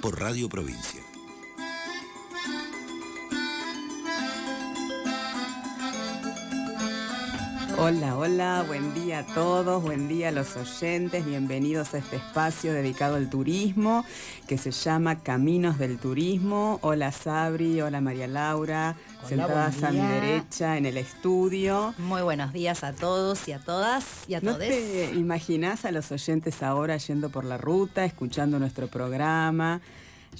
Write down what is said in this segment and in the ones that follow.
por Radio Provincia. Hola, hola, buen día a todos, buen día a los oyentes, bienvenidos a este espacio dedicado al turismo que se llama Caminos del Turismo. Hola Sabri, hola María Laura, sentadas a mi derecha en el estudio. Muy buenos días a todos y a todas y a ¿No te imaginás a los oyentes ahora yendo por la ruta, escuchando nuestro programa,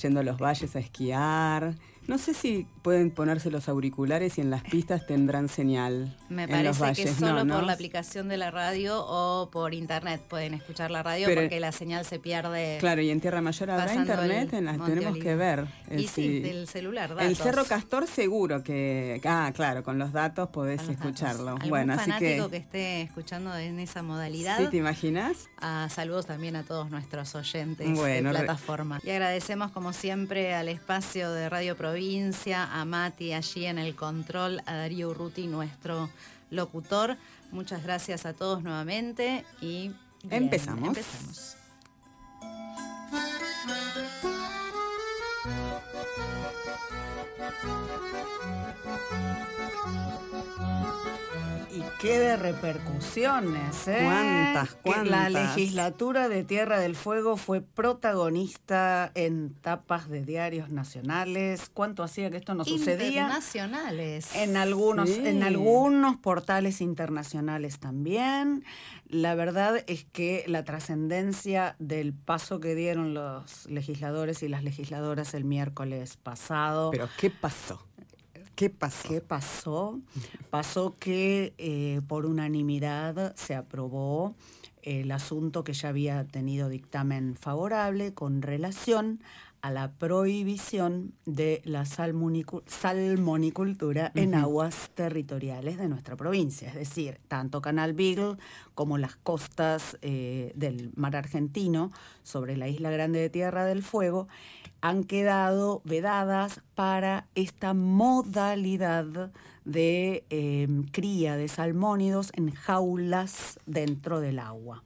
yendo a los valles a esquiar? No sé si pueden ponerse los auriculares y en las pistas tendrán señal. Me parece que solo por la aplicación de la radio o por internet pueden escuchar la radio porque la señal se pierde. Claro, y en Tierra Mayor habrá internet, en las tenemos que ver. y sí, del celular. Datos. El Cerro Castor seguro que. Ah, claro, con los datos podés escucharlo. bueno, así que. que esté escuchando en esa modalidad. ¿Sí te imaginas? Ah, saludos también a todos nuestros oyentes de plataforma. Y agradecemos como siempre al espacio de Radio Provincia a Mati allí en el control, a Darío Urruti, nuestro locutor. Muchas gracias a todos nuevamente y empezamos. empezamos. Qué de repercusiones, ¿eh? ¿Cuántas, cuántas? la legislatura de Tierra del Fuego fue protagonista en tapas de diarios nacionales. ¿Cuánto hacía que esto no sucedía? Internacionales. En algunos, en algunos portales internacionales también. La verdad es que la trascendencia del paso que dieron los legisladores y las legisladoras el miércoles pasado. ¿Pero qué pasó? ¿Qué pasó? ¿Qué pasó? Pasó que eh, por unanimidad se aprobó el asunto que ya había tenido dictamen favorable con relación a la prohibición de la salmonicultura en aguas territoriales de nuestra provincia, es decir, tanto Canal Beagle como las costas eh, del mar argentino sobre la isla Grande de Tierra del Fuego han quedado vedadas para esta modalidad de em, cría de salmónidos en jaulas dentro del agua.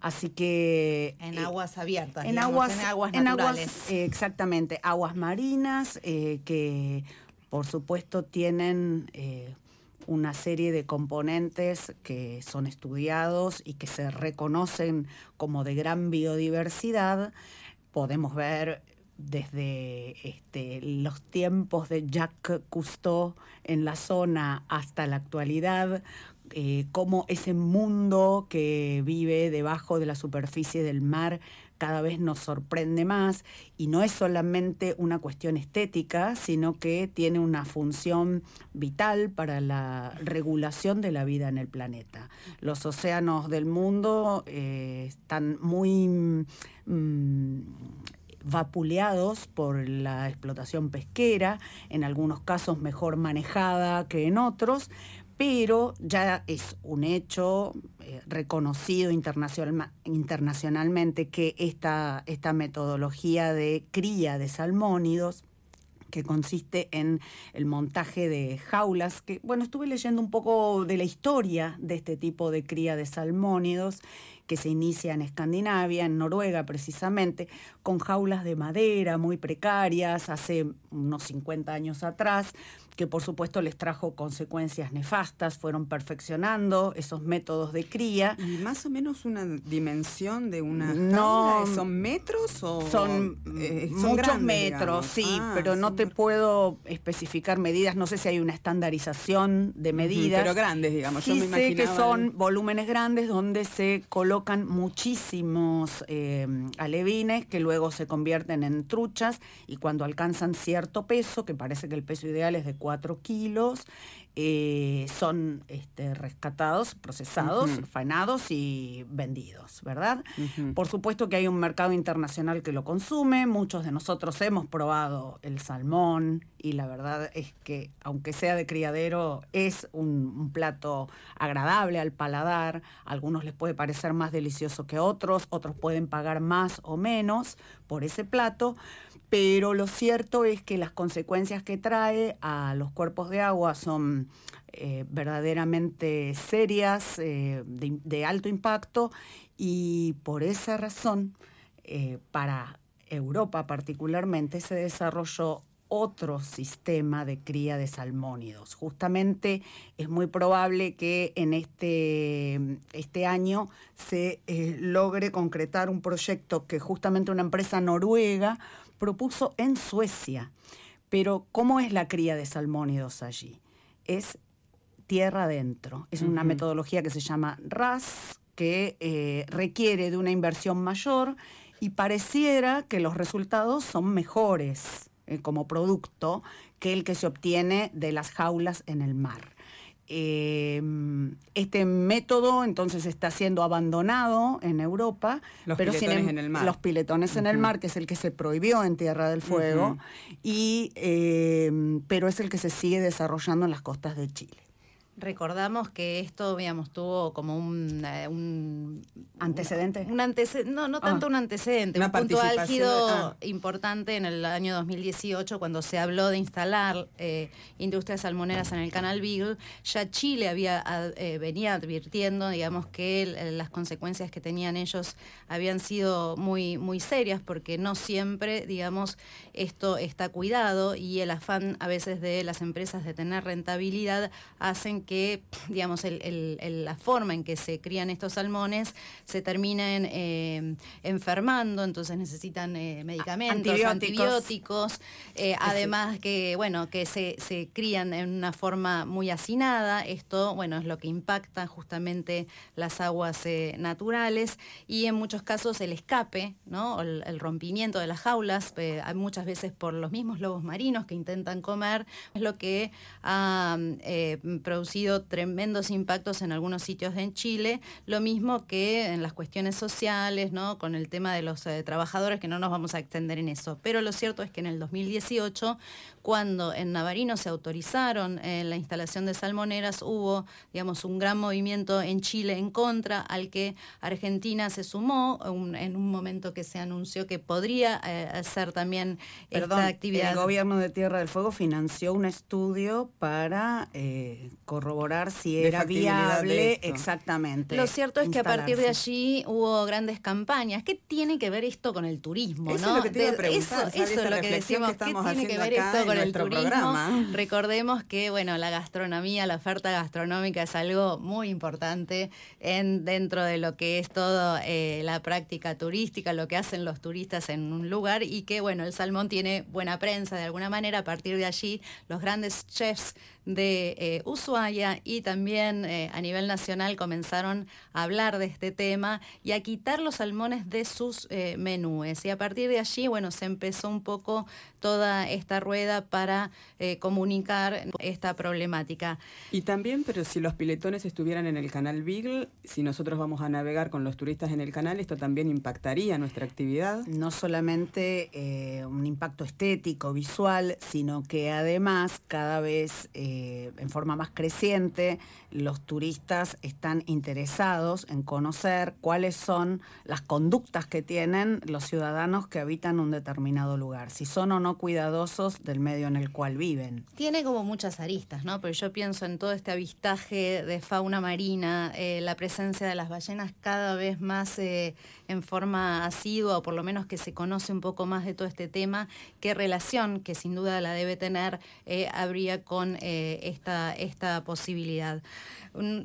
Así que... En eh, aguas abiertas. En aguas, en aguas naturales. Eh, exactamente, aguas marinas eh, que por supuesto tienen una serie de componentes que son estudiados y que se reconocen como de gran biodiversidad. Podemos ver desde este, los tiempos de Jacques Cousteau en la zona hasta la actualidad, eh, cómo ese mundo que vive debajo de la superficie del mar cada vez nos sorprende más y no es solamente una cuestión estética, sino que tiene una función vital para la regulación de la vida en el planeta. Los océanos del mundo eh, están muy... Mm, vapuleados por la explotación pesquera, en algunos casos mejor manejada que en otros, pero ya es un hecho eh, reconocido internacionalmente que esta, esta metodología de cría de salmónidos que consiste en el montaje de jaulas, que bueno, estuve leyendo un poco de la historia de este tipo de cría de salmónidos que se inicia en Escandinavia, en Noruega precisamente, con jaulas de madera muy precarias hace unos 50 años atrás, que por supuesto les trajo consecuencias nefastas, fueron perfeccionando esos métodos de cría. ¿Y más o menos una dimensión de una no, ¿Son metros o...? Son, eh, muchos metros, sí, ah, pero no te puedo especificar medidas, no sé si hay una estandarización de medidas. pero grandes, digamos. Sí sé que son volúmenes grandes donde se colocan muchísimos eh, alevines que luego se convierten en truchas y cuando alcanzan cierto peso, que parece que el peso ideal es de 4 kilos, eh, son este, rescatados, procesados, faenados y vendidos, ¿verdad? Por supuesto que hay un mercado internacional que lo consume, muchos de nosotros hemos probado el salmón y la verdad es que aunque sea de criadero es un, plato agradable al paladar, a algunos les puede parecer más delicioso que otros, otros pueden pagar más o menos por ese plato, pero lo cierto es que las consecuencias que trae a los cuerpos de agua son eh, verdaderamente serias, eh, de, alto impacto, y por esa razón, eh, para Europa particularmente, se desarrolló otro sistema de cría de salmónidos. Justamente es muy probable que en este, este año se logre concretar un proyecto que justamente una empresa noruega propuso en Suecia. Pero, ¿cómo es la cría de salmónidos allí? Es tierra adentro. Es una metodología que se llama RAS, que eh, requiere de una inversión mayor y pareciera que los resultados son mejores eh, como producto que el que se obtiene de las jaulas en el mar. Em, este método entonces está siendo abandonado en Europa. Los piletones em, en el mar. Los piletones en el mar, que es el que se prohibió en Tierra del Fuego, y, em, pero es el que se sigue desarrollando en las costas de Chile. Recordamos que esto, digamos, tuvo como un, eh, antecedente. Un antecedente, no, no ah. tanto un antecedente, un punto álgido ah. importante en el año 2018 cuando se habló de instalar eh, industrias salmoneras en el Canal Beagle. Ya Chile había eh, venía advirtiendo, digamos, que las consecuencias que tenían ellos habían sido muy muy serias porque no siempre, digamos, esto está cuidado y el afán a veces de las empresas de tener rentabilidad hacen que, digamos, la forma en que se crían estos salmones se terminen eh, enfermando, entonces necesitan eh, medicamentos, antibióticos, eh, además que, bueno, que se, crían en una forma muy hacinada, esto, bueno, es lo que impacta justamente las aguas naturales y en muchos casos el escape, ¿no? El, el rompimiento de las jaulas, muchas veces por los mismos lobos marinos que intentan comer, es lo que ha producido tremendos impactos en algunos sitios en Chile, lo mismo que en las cuestiones sociales, ¿no? con el tema de los eh, trabajadores, que no nos vamos a extender en eso. Pero lo cierto es que en el 2018, cuando en Navarino se autorizaron eh, la instalación de salmoneras, hubo, digamos, un gran movimiento en Chile en contra, al que Argentina se sumó en un momento que se anunció que podría hacer eh, también esta actividad. El gobierno de Tierra del Fuego financió un estudio para corroborar si era viable exactamente. Lo cierto es que a partir de allí hubo grandes campañas. ¿Qué tiene que ver esto con el turismo? Eso es lo que te eso, es lo que decimos. ¿Qué tiene que ver esto con el turismo? Recordemos que bueno, la gastronomía, la oferta gastronómica es algo muy importante en, dentro de lo que es todo eh, la práctica turística, lo que hacen los turistas en un lugar y que bueno, el salmón tiene buena prensa de alguna manera. A partir de allí, los grandes chefs de eh, Ushuaia y también eh, a nivel nacional comenzaron a hablar de este tema y a quitar los salmones de sus eh, menúes. Y a partir de allí, bueno, se empezó un poco toda esta rueda para comunicar esta problemática. Y también, pero si los piletones estuvieran en el canal Beagle, si nosotros vamos a navegar con los turistas en el canal, esto también impactaría nuestra actividad. No solamente un impacto estético, visual, sino que además cada vez eh, en forma más creciente, los turistas están interesados en conocer cuáles son las conductas que tienen los ciudadanos que habitan un determinado lugar, si son o no cuidadosos del medio en el cual viven. Tiene como muchas aristas, ¿no? Pero yo pienso en todo este avistaje de fauna marina, eh, la presencia de las ballenas cada vez más eh, en forma asidua, o por lo menos que se conoce un poco más de todo este tema, qué relación, que sin duda la debe tener, habría con esta, esta posibilidad.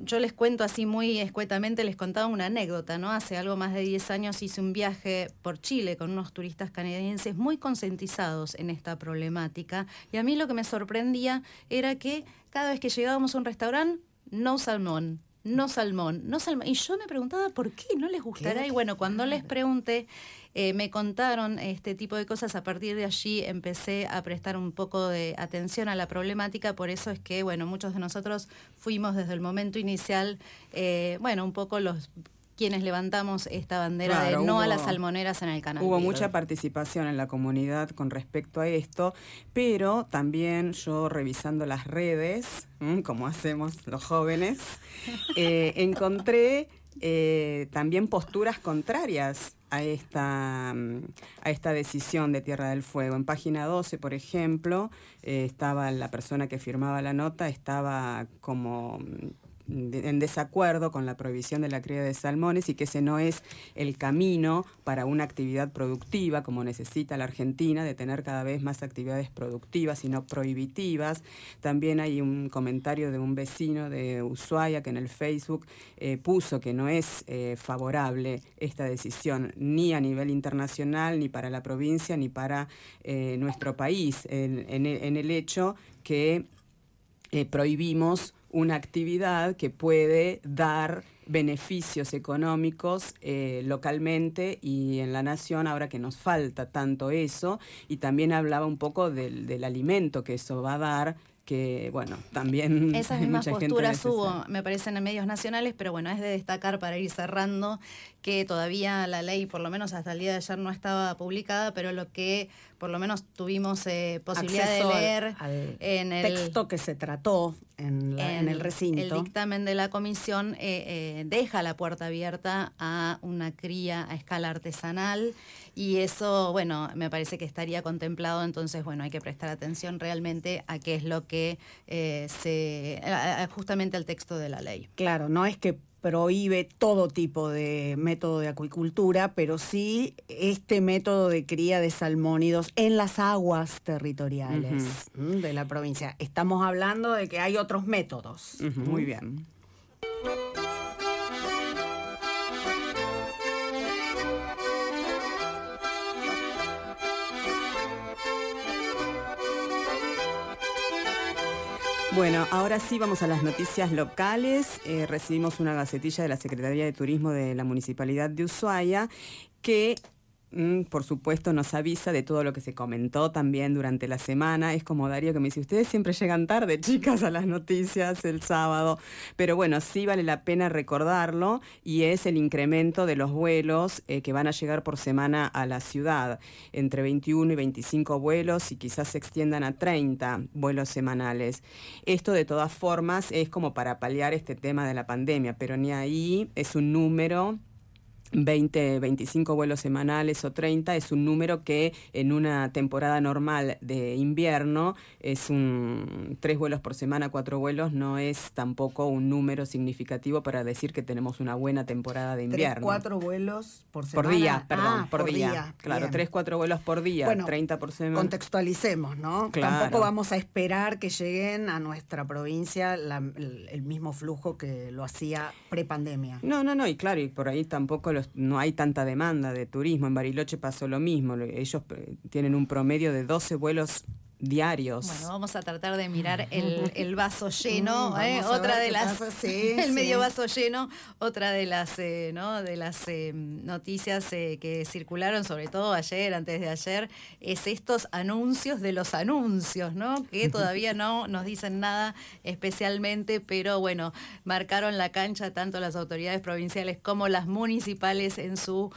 Yo les cuento así muy escuetamente, les contaba una anécdota, ¿no? Hace algo más de 10 años hice un viaje por Chile con unos turistas canadienses muy concientizados en esta problemática y a mí lo que me sorprendía era que cada vez que llegábamos a un restaurante, no salmón, no salmón, no salmón. Y yo me preguntaba por qué no les gustará. Y bueno, cuando les pregunté, eh, me contaron este tipo de cosas. A partir de allí empecé a prestar un poco de atención a la problemática. Por eso es que, bueno, muchos de nosotros fuimos desde el momento inicial, eh, bueno, un poco los quienes levantamos esta bandera de no a las salmoneras en el canal. Hubo mucha participación en la comunidad con respecto a esto, pero también yo revisando las redes, como hacemos los jóvenes, eh, encontré eh, también posturas contrarias a esta, a esta decisión de Tierra del Fuego. En página 12, por ejemplo, eh, estaba la persona que firmaba la nota, estaba como en desacuerdo con la prohibición de la cría de salmones y que ese no es el camino para una actividad productiva como necesita la Argentina, de tener cada vez más actividades productivas y no prohibitivas. También hay un comentario de un vecino de Ushuaia que en el Facebook eh, puso que no es eh, favorable esta decisión ni a nivel internacional, ni para la provincia, ni para eh, nuestro país, en, el hecho que prohibimos una actividad que puede dar beneficios económicos eh, localmente y en la nación, ahora que nos falta tanto eso, y también hablaba un poco del, del alimento que eso va a dar que bueno, también... Esas mismas posturas hubo, me parecen, en medios nacionales, pero bueno, es de destacar para ir cerrando que todavía la ley, por lo menos hasta el día de ayer, no estaba publicada, pero lo que por lo menos tuvimos eh, posibilidad de leer en el texto que se trató en, el recinto. El dictamen de la comisión eh, eh, deja la puerta abierta a una cría a escala artesanal y eso, bueno, me parece que estaría contemplado, entonces, bueno, hay que prestar atención realmente a qué es lo que se, justamente al texto de la ley. Claro, no es que prohíbe todo tipo de método de acuicultura, pero sí este método de cría de salmónidos en las aguas territoriales de la provincia. Estamos hablando de que hay otros métodos. Muy bien. Bueno, ahora sí vamos a las noticias locales. Eh, recibimos una gacetilla de la Secretaría de Turismo de la Municipalidad de Ushuaia que por supuesto, nos avisa de todo lo que se comentó también durante la semana. Es como Darío que me dice, ustedes siempre llegan tarde, chicas, a las noticias el sábado. Pero bueno, sí vale la pena recordarlo y es el incremento de los vuelos eh, que van a llegar por semana a la ciudad. Entre 21 y 25 vuelos y quizás se extiendan a 30 vuelos semanales. Esto de todas formas es como para paliar este tema de la pandemia, pero ni ahí es un número 20, 25 vuelos semanales o 30 es un número que en una temporada normal de invierno es un tres vuelos por semana, cuatro vuelos, no es tampoco un número significativo para decir que tenemos una buena temporada de invierno. Tres, cuatro vuelos por semana. Por día, perdón, ah, por, día. Claro, tres, cuatro vuelos por día, 30 por semana. Contextualicemos, ¿no? Tampoco vamos a esperar que lleguen a nuestra provincia el, mismo flujo que lo hacía prepandemia. No, no, no, y claro, y por ahí tampoco no hay tanta demanda de turismo. En Bariloche pasó lo mismo. Ellos eh, tienen un promedio de 12 vuelos diarios. Bueno, vamos a tratar de mirar el, vaso lleno, ¿eh? otra de las el medio vaso lleno, otra de las eh, ¿no? de las eh, noticias que circularon, sobre todo ayer, antes de ayer, es estos anuncios de los anuncios, ¿no? Que todavía no nos dicen nada especialmente, pero bueno, marcaron la cancha tanto las autoridades provinciales como las municipales en su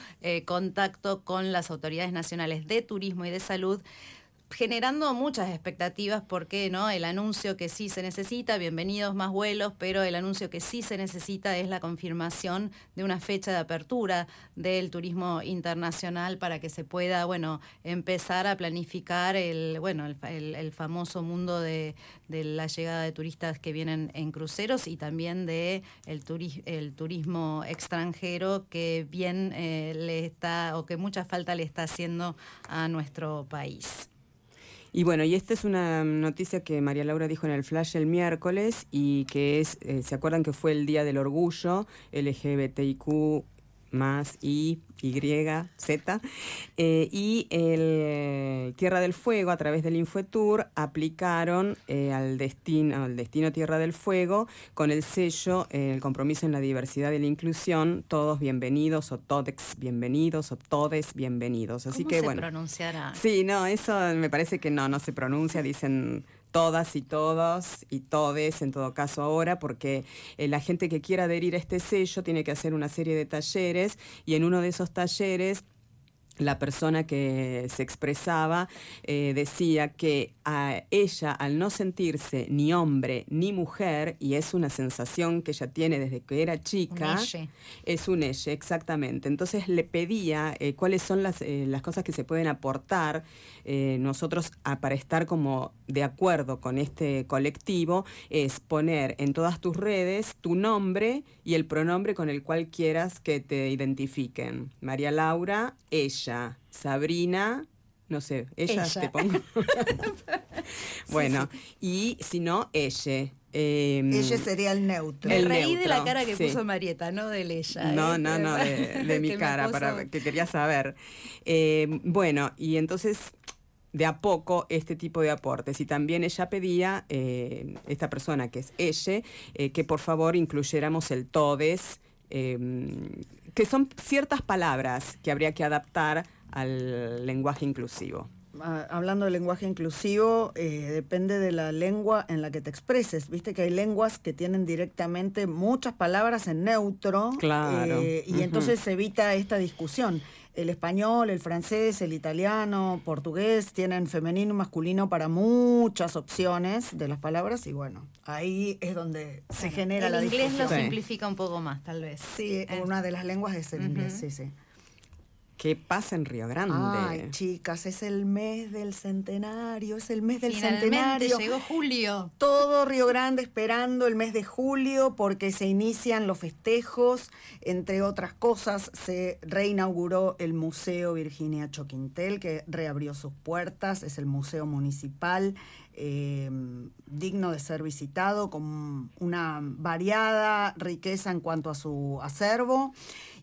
contacto con las autoridades nacionales de turismo y de salud generando muchas expectativas porque no el anuncio que sí se necesita bienvenidos más vuelos pero el anuncio que sí se necesita es la confirmación de una fecha de apertura del turismo internacional para que se pueda bueno empezar a planificar el bueno el, famoso mundo de, la llegada de turistas que vienen en cruceros y también de el, turismo extranjero que bien eh, le está o que mucha falta le está haciendo a nuestro país. Y bueno, y esta es una noticia que María Laura dijo en el Flash el miércoles y que es, eh, ¿se acuerdan que fue el Día del Orgullo LGBTIQ más I, Y, Z. Eh, y el Tierra del Fuego, a través del Infotour, aplicaron eh, al, destino, al destino Tierra del Fuego con el sello, eh, el compromiso en la diversidad y la inclusión, todos bienvenidos o todex bienvenidos o todes bienvenidos. Así ¿Cómo que se bueno. pronunciará? Sí, no, eso me parece que no, no se pronuncia, dicen todas y todos y todes en todo caso ahora, porque eh, la gente que quiera adherir a este sello tiene que hacer una serie de talleres y en uno de esos talleres la persona que se expresaba eh, decía que a ella, al no sentirse ni hombre ni mujer, y es una sensación que ella tiene desde que era chica, es un ella, exactamente. Entonces le pedía eh, cuáles son las, eh, las, cosas que se pueden aportar nosotros para estar como de acuerdo con este colectivo, es poner en todas tus redes tu nombre y el pronombre con el cual quieras que te identifiquen. María Laura, ella. Sabrina, no sé, ella, te pongo. bueno, y si no, ella. Em, ella sería el neutro. El reí de la cara que puso Marieta, no de ella. No, ¿eh? no, no, de, mi cara, para que quería saber. Em, bueno, y entonces de a poco este tipo de aportes. Y también ella pedía, eh, esta persona que es ella, eh, que por favor incluyéramos el todes Em, que son ciertas palabras que habría que adaptar al lenguaje inclusivo. Ah, hablando de lenguaje inclusivo, eh, depende de la lengua en la que te expreses. Viste que hay lenguas que tienen directamente muchas palabras en neutro. Claro. Eh, y entonces se evita esta discusión el español, el francés, el italiano, portugués tienen femenino y masculino para muchas opciones de las palabras y bueno, ahí es donde se genera la discusión. El inglés lo simplifica un poco más, tal vez. Sí, una de las lenguas es el inglés, sí, sí. ¿Qué pasa en Río Grande? Ay, chicas, es el mes del centenario, es el mes del centenario. llegó julio. Todo Río Grande esperando el mes de julio porque se inician los festejos. Entre otras cosas, se reinauguró el Museo Virginia Choquintel, que reabrió sus puertas. Es el museo municipal. Eh, digno de ser visitado, con una variada riqueza en cuanto a su acervo.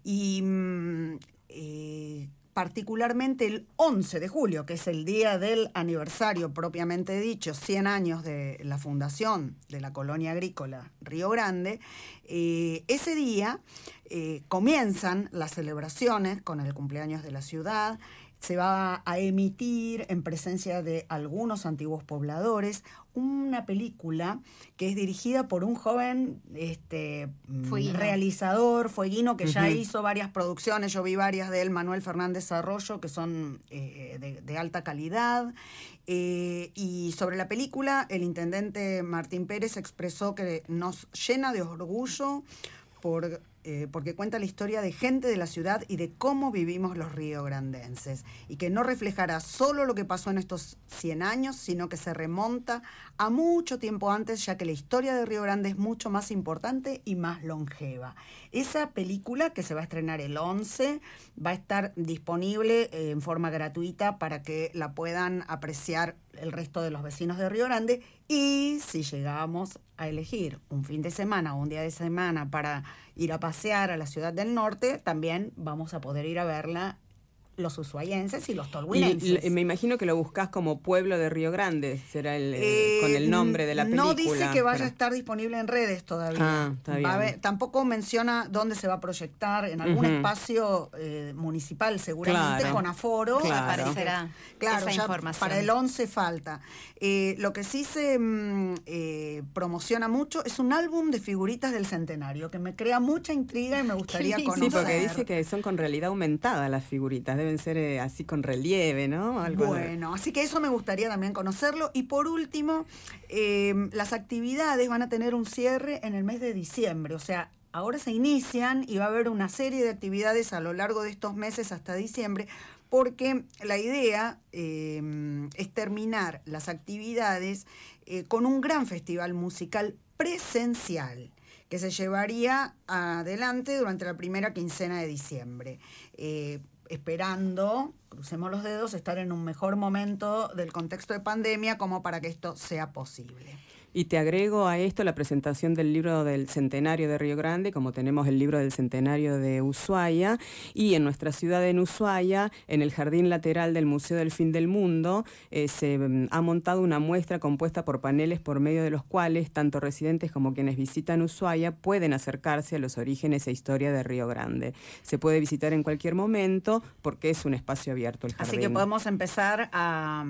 Y mm, eh, particularmente el 11 de julio, que es el día del aniversario propiamente dicho, 100 años de la fundación de la colonia agrícola Río Grande, eh, ese día eh, comienzan las celebraciones con el cumpleaños de la ciudad, se va a emitir en presencia de algunos antiguos pobladores una película que es dirigida por un joven este, realizador, Fueguino, que ya hizo varias producciones, yo vi varias de él, Manuel Fernández Arroyo, que son eh, de, alta calidad. Eh, y sobre la película, el intendente Martín Pérez expresó que nos llena de orgullo por eh, porque cuenta la historia de gente de la ciudad y de cómo vivimos los riograndenses, y que no reflejará solo lo que pasó en estos 100 años, sino que se remonta a mucho tiempo antes, ya que la historia de Río Grande es mucho más importante y más longeva. Esa película, que se va a estrenar el 11, va a estar disponible eh, en forma gratuita para que la puedan apreciar el resto de los vecinos de Río Grande y si llegamos a elegir un fin de semana o un día de semana para ir a pasear a la ciudad del norte, también vamos a poder ir a verla los ushuaienses y los tolhuinenses. Y, me imagino que lo buscas como pueblo de Río Grande, será el, eh, con el nombre de la película. No dice que vaya a estar disponible en redes todavía. Ah, tampoco menciona dónde se va a proyectar, en algún espacio eh, municipal seguramente, con aforo. Aparecerá claro, ya para el 11 falta. Eh, lo que sí se mm, promociona mucho es un álbum de figuritas del centenario, que me crea mucha intriga y me gustaría conocer. Sí, porque dice que son con realidad aumentada las figuritas deben ser eh, así con relieve, ¿no? bueno, así que eso me gustaría también conocerlo. Y por último, em, las actividades van a tener un cierre en el mes de diciembre, o sea, ahora se inician y va a haber una serie de actividades a lo largo de estos meses hasta diciembre, porque la idea em, es terminar las actividades eh, con un gran festival musical presencial que se llevaría adelante durante la primera quincena de diciembre. Eh, esperando, crucemos los dedos, estar en un mejor momento del contexto de pandemia como para que esto sea posible. Y te agrego a esto la presentación del libro del centenario de Río Grande, como tenemos el libro del centenario de Ushuaia, y en nuestra ciudad en Ushuaia, en el jardín lateral del Museo del Fin del Mundo, eh, se mm, ha montado una muestra compuesta por paneles por medio de los cuales tanto residentes como quienes visitan Ushuaia pueden acercarse a los orígenes e historia de Río Grande. Se puede visitar en cualquier momento porque es un espacio abierto el jardín. Así que podemos empezar a,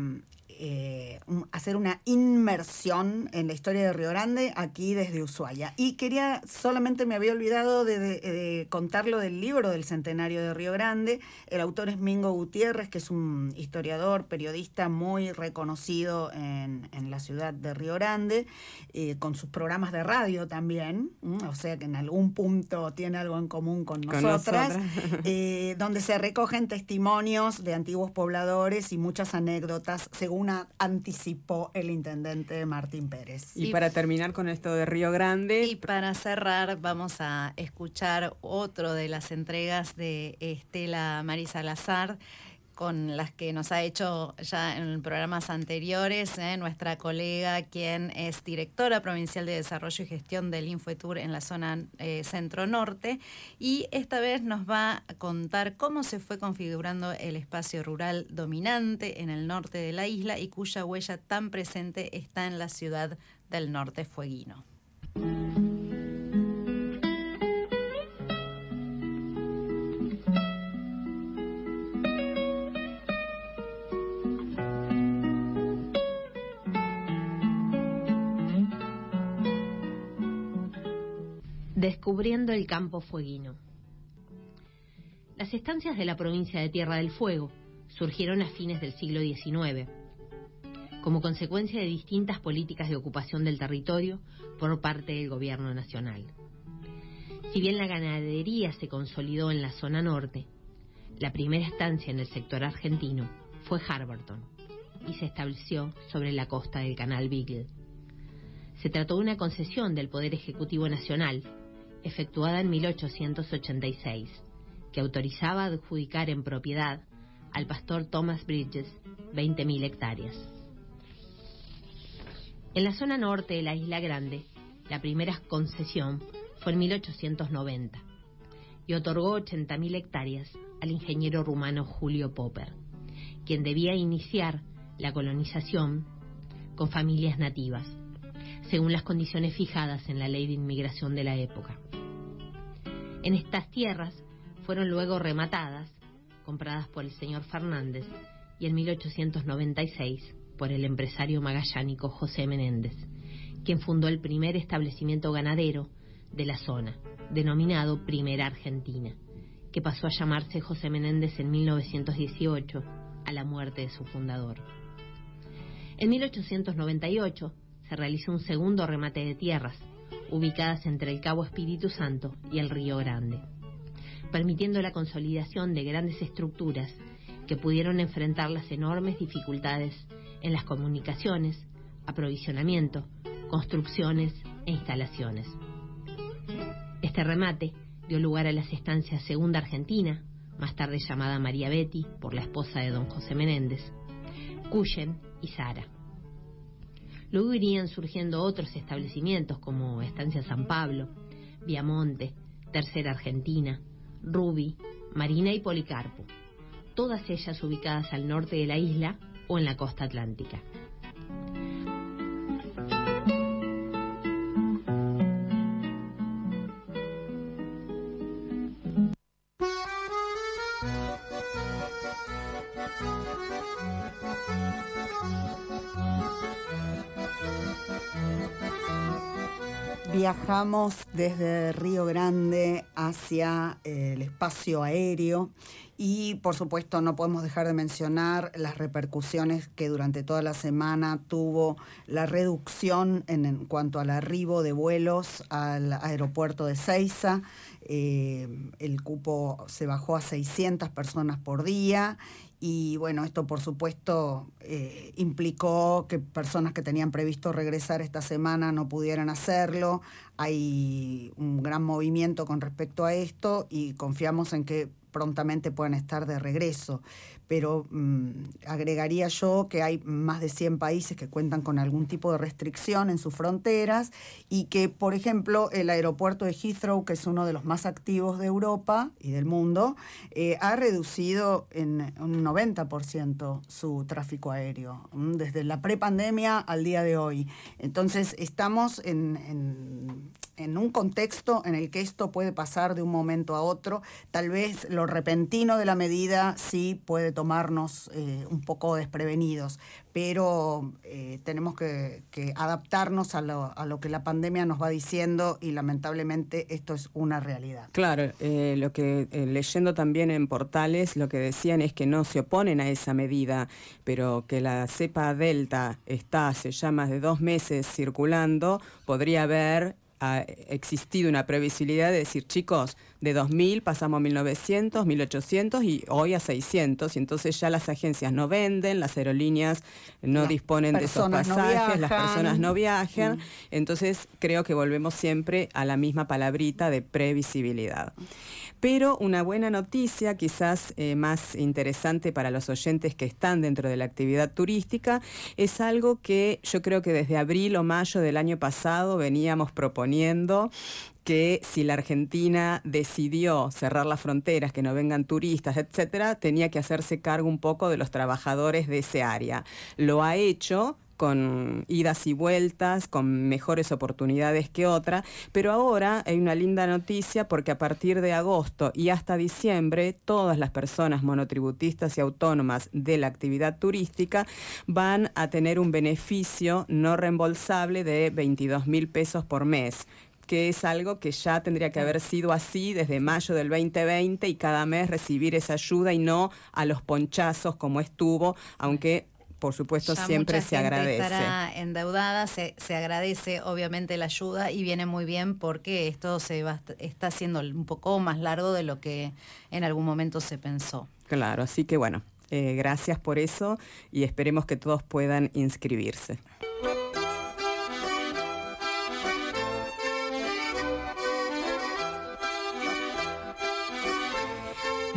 eh, hacer una inmersión en la historia de Río Grande aquí desde Ushuaia. Y quería, solamente me había olvidado de, contar lo del libro del centenario de Río Grande. El autor es Mingo Gutiérrez, que es un historiador, periodista muy reconocido en, la ciudad de Río Grande, eh, con sus programas de radio también, o sea que en algún punto tiene algo en común con nosotras, eh, donde se recogen testimonios de antiguos pobladores y muchas anécdotas según anticipó el intendente Martín Pérez. Y, para terminar con esto de Río Grande. Y para cerrar, vamos a escuchar otro de las entregas de Estela Marisa Lazar con las que nos ha hecho ya en programas anteriores ¿eh? nuestra colega, quien es directora provincial de Desarrollo y Gestión del Infoetour en la zona eh, centro-norte, y esta vez nos va a contar cómo se fue configurando el espacio rural dominante en el norte de la isla y cuya huella tan presente está en la ciudad del norte fueguino. Descubriendo el campo fueguino. Las estancias de la provincia de Tierra del Fuego surgieron a fines del siglo XIX, como consecuencia de distintas políticas de ocupación del territorio por parte del gobierno nacional. Si bien la ganadería se consolidó en la zona norte, la primera estancia en el sector argentino fue Harberton y se estableció sobre la costa del Canal Beagle. Se trató de una concesión del Poder Ejecutivo Nacional efectuada en 1886, que autorizaba adjudicar en propiedad al pastor Thomas Bridges 20.000 hectáreas. En la zona norte de la Isla Grande, la primera concesión fue en 1890 y otorgó 80.000 hectáreas al ingeniero rumano Julio Popper, quien debía iniciar la colonización con familias nativas, según las condiciones fijadas en la ley de inmigración de la época. En estas tierras fueron luego rematadas, compradas por el señor Fernández y en 1896 por el empresario magallánico José Menéndez, quien fundó el primer establecimiento ganadero de la zona, denominado Primera Argentina, que pasó a llamarse José Menéndez en 1918 a la muerte de su fundador. En 1898 se realizó un segundo remate de tierras ubicadas entre el Cabo Espíritu Santo y el Río Grande, permitiendo la consolidación de grandes estructuras que pudieron enfrentar las enormes dificultades en las comunicaciones, aprovisionamiento, construcciones e instalaciones. Este remate dio lugar a las estancias Segunda Argentina, más tarde llamada María Betty por la esposa de don José Menéndez, Cuyen y Sara. Luego irían surgiendo otros establecimientos como Estancia San Pablo, Viamonte, Tercera Argentina, Ruby, Marina y Policarpo, todas ellas ubicadas al norte de la isla o en la costa atlántica. Viajamos desde Río Grande hacia eh, el espacio aéreo y por supuesto no podemos dejar de mencionar las repercusiones que durante toda la semana tuvo la reducción en, cuanto al arribo de vuelos al aeropuerto de Ceiza. Eh, el cupo se bajó a 600 personas por día y bueno, esto por supuesto eh, implicó que personas que tenían previsto regresar esta semana no pudieran hacerlo. Hay un gran movimiento con respecto a esto y confiamos en que prontamente puedan estar de regreso pero mm, agregaría yo que hay más de 100 países que cuentan con algún tipo de restricción en sus fronteras y que, por ejemplo, el aeropuerto de Heathrow, que es uno de los más activos de Europa y del mundo, eh, ha reducido en un 90% su tráfico aéreo, mm, desde la prepandemia al día de hoy. Entonces, estamos en en un contexto en el que esto puede pasar de un momento a otro, tal vez lo repentino de la medida sí puede tomarnos eh, un poco desprevenidos, pero eh, tenemos que, adaptarnos a lo, que la pandemia nos va diciendo y lamentablemente esto es una realidad. Claro, eh, lo que leyendo también en portales lo que decían es que no se oponen a esa medida, pero que la cepa delta está hace ya más de dos meses circulando, podría haber ha existido una previsibilidad de decir, chicos, de 2.000 pasamos a 1.900, 1.800 y hoy a 600. Y entonces ya las agencias no venden, las aerolíneas no disponen de esos pasajes, las personas no viajan. Mm. Entonces creo que volvemos siempre a la misma palabrita de previsibilidad. Pero una buena noticia, quizás eh, más interesante para los oyentes que están dentro de la actividad turística, es algo que yo creo que desde abril o mayo del año pasado veníamos proponiendo que si la Argentina decidió cerrar las fronteras, que no vengan turistas, etcétera, tenía que hacerse cargo un poco de los trabajadores de ese área. Lo ha hecho, con idas y vueltas, con mejores oportunidades que otra, pero ahora hay una linda noticia porque a partir de agosto y hasta diciembre todas las personas monotributistas y autónomas de la actividad turística van a tener un beneficio no reembolsable de 22 mil pesos por mes que es algo que ya tendría que haber sido así desde mayo del 2020 y cada mes recibir esa ayuda y no a los ponchazos como estuvo, aunque por supuesto, siempre se agradece. Estará endeudada, se, se, agradece obviamente la ayuda y viene muy bien porque esto se va, está siendo un poco más largo de lo que en algún momento se pensó. Claro, así que bueno, eh, gracias por eso y esperemos que todos puedan inscribirse.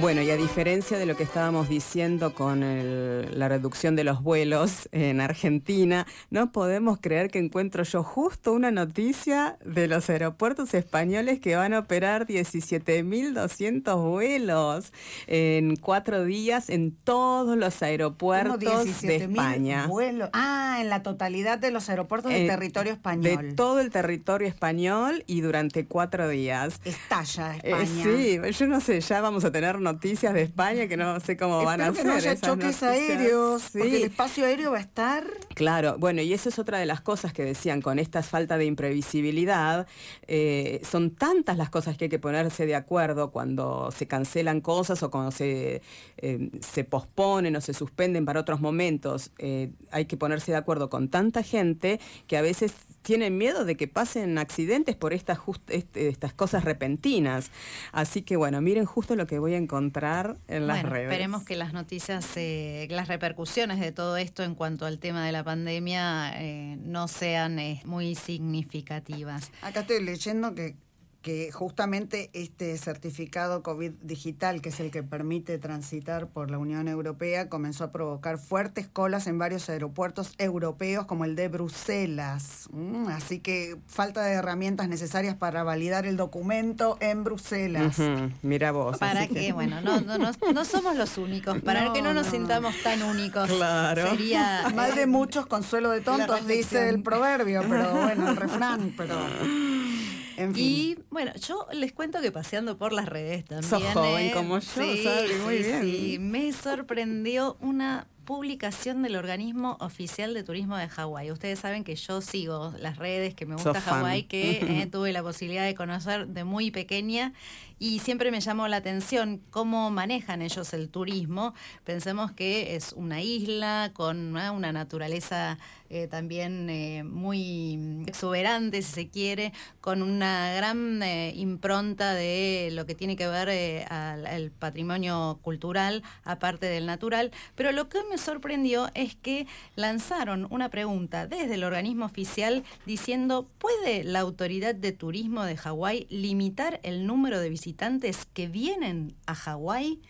Bueno, y a diferencia de lo que estábamos diciendo con la reducción de los vuelos en Argentina, no podemos creer que encuentro yo justo una noticia de los aeropuertos españoles que van a operar 17.200 vuelos en cuatro días en todos los aeropuertos de España. Vuelos? Ah, en la totalidad de los aeropuertos del eh, territorio español. De todo el territorio español y durante cuatro días. Estalla España. Eh, sí, yo no sé, ya vamos a tener noticias de España que no sé cómo van a ser. Que no haya choques aéreos, porque el espacio aéreo va a estar. Claro, bueno, y eso es otra de las cosas que decían con esta falta de imprevisibilidad. Eh, son tantas las cosas que hay que ponerse de acuerdo cuando se cancelan cosas o cuando se, se posponen o se suspenden para otros momentos. Hay que ponerse de acuerdo con tanta gente que a veces tienen miedo de que pasen accidentes por estas, este, estas cosas repentinas. Así que bueno, miren justo lo que voy a encontrar en las redes. Esperemos que las noticias, eh, las repercusiones de todo esto en cuanto al tema de la pandemia eh, no sean eh, muy significativas. Acá estoy leyendo que que justamente este certificado COVID digital, que es el que permite transitar por la Unión Europea, comenzó a provocar fuertes colas en varios aeropuertos europeos como el de Bruselas. Mm, así que falta de herramientas necesarias para validar el documento en Bruselas. Mira vos. Para que, bueno, no, no, no, somos los únicos, para que no nos sintamos tan únicos. Claro. Sería... Mal de muchos, consuelo de tontos, dice el proverbio, pero bueno, el refrán, pero... Y bueno, yo les cuento que paseando por las redes también. Sos joven ¿eh? como yo, muy bien. Sí, me sorprendió una publicación del organismo oficial de turismo de Hawái. Ustedes saben que yo sigo las redes, que me gusta Hawái, que eh, tuve la posibilidad de conocer de muy pequeña y siempre me llamó la atención cómo manejan ellos el turismo. Pensemos que es una isla con una naturaleza eh, también eh, muy exuberante, si se quiere, con una gran eh, impronta de lo que tiene que ver al, patrimonio cultural, aparte del natural. Pero lo que me sorprendió es que lanzaron una pregunta desde el organismo oficial diciendo, ¿puede la autoridad de turismo de Hawái limitar el número de visitantes que vienen a Hawái?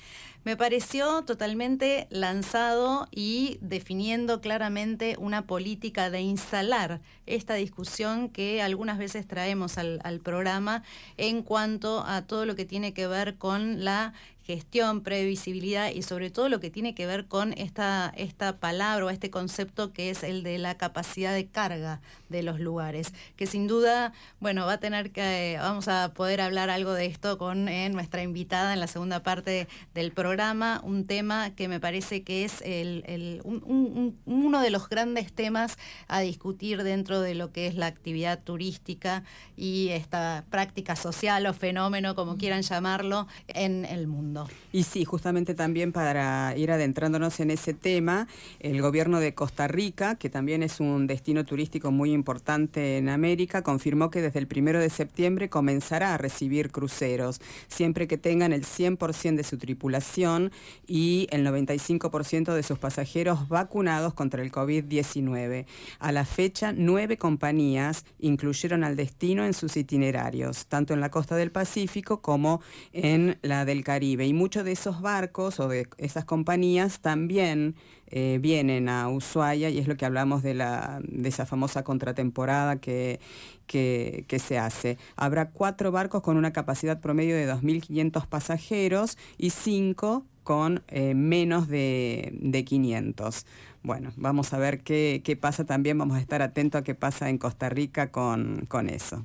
me pareció totalmente lanzado y definiendo claramente una política de instalar esta discusión que algunas veces traemos al, programa en cuanto a todo lo que tiene que ver con la gestión, previsibilidad y sobre todo lo que tiene que ver con esta, esta palabra o este concepto que es el de la capacidad de carga de los lugares, que sin duda, bueno, va a tener que, vamos a poder hablar algo de esto con eh, nuestra invitada en la segunda parte del programa, un tema que me parece que es el, uno de los grandes temas a discutir dentro de lo que es la actividad turística y esta práctica social o fenómeno, como quieran llamarlo, en el mundo. Y sí, justamente también para ir adentrándonos en ese tema, el gobierno de Costa Rica, que también es un destino turístico muy importante en América, confirmó que desde el primero de septiembre comenzará a recibir cruceros, siempre que tengan el 100% de su tripulación y el 95% de sus pasajeros vacunados contra el COVID-19. A la fecha, nueve compañías incluyeron al destino en sus itinerarios, tanto en la costa del Pacífico como en la del Caribe y muchos de esos barcos o de esas compañías también eh, vienen a Ushuaia y es lo que hablamos de, la, de esa famosa contratemporada que, que, se hace. Habrá cuatro barcos con una capacidad promedio de 2.500 pasajeros y cinco con eh, menos de, de 500 bueno, vamos a ver qué, qué, pasa también, vamos a estar atentos a qué pasa en Costa Rica con, con eso.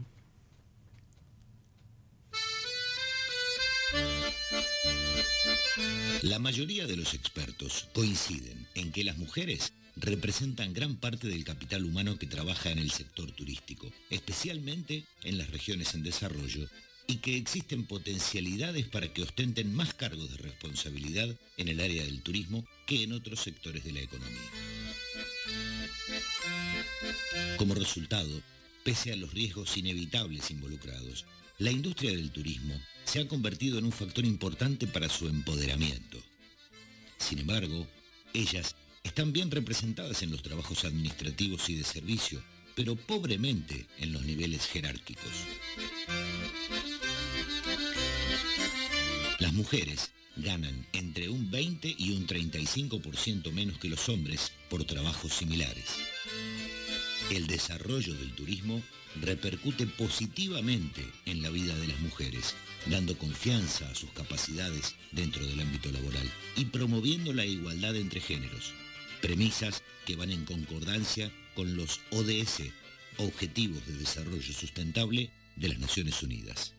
La mayoría de los expertos coinciden en que las mujeres representan gran parte del capital humano que trabaja en el sector turístico, especialmente en las regiones en desarrollo, y que existen potencialidades para que ostenten más cargos de responsabilidad en el área del turismo que en otros sectores de la economía. Como resultado, pese a los riesgos inevitables involucrados, la industria del turismo se ha convertido en un factor importante para su empoderamiento. Sin embargo, ellas están bien representadas en los trabajos administrativos y de servicio, pero pobremente en los niveles jerárquicos. Las mujeres ganan entre un 20 y un 35% menos que los hombres por trabajos similares. El desarrollo del turismo repercute positivamente en la vida de las mujeres, dando confianza a sus capacidades dentro del ámbito laboral y promoviendo la igualdad entre géneros, premisas que van en concordancia con los ODS, Objetivos de Desarrollo Sustentable de las Naciones Unidas.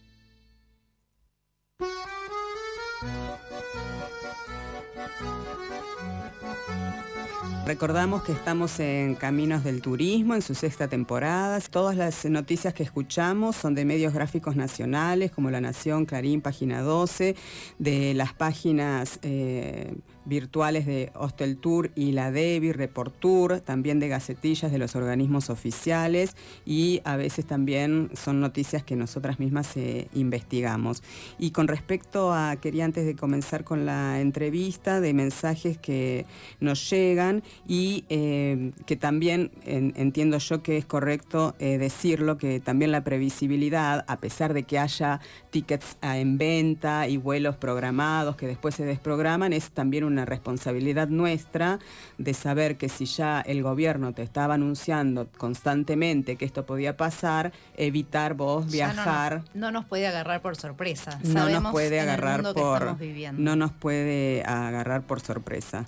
Recordamos que estamos en Caminos del Turismo, en su sexta temporada. Todas las noticias que escuchamos son de medios gráficos nacionales como La Nación, Clarín, Página 12, de las páginas... Eh, virtuales de Hostel Tour y la Report Tour, también de gacetillas de los organismos oficiales y a veces también son noticias que nosotras mismas eh, investigamos. Y con respecto a, quería antes de comenzar con la entrevista, de mensajes que nos llegan y eh, que también entiendo yo que es correcto eh, decirlo, que también la previsibilidad, a pesar de que haya tickets en venta y vuelos programados que después se desprograman, es también un una responsabilidad nuestra de saber que si ya el gobierno te estaba anunciando constantemente que esto podía pasar, evitar vos viajar. No, nos puede agarrar por sorpresa. No nos puede agarrar por no nos puede agarrar por sorpresa.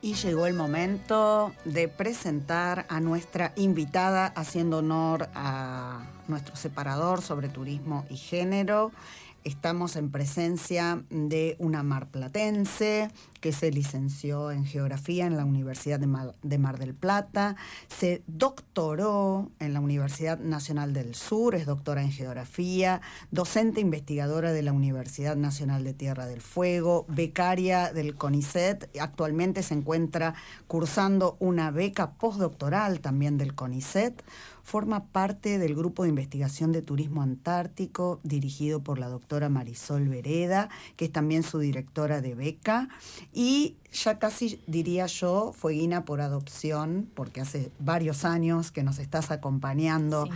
Y llegó el momento de presentar a nuestra invitada, haciendo honor a nuestro separador sobre turismo y género, estamos en presencia de una marplatense que se licenció en geografía en la Universidad de Mar, del Plata, se doctoró en la Universidad Nacional del Sur, es doctora en geografía, docente investigadora de la Universidad Nacional de Tierra del Fuego, becaria del CONICET, actualmente se encuentra cursando una beca postdoctoral también del CONICET forma parte del grupo de investigación de turismo antártico dirigido por la doctora Marisol Vereda, que es también su directora de beca, y ya casi diría yo, fue Guina por adopción, porque hace varios años que nos estás acompañando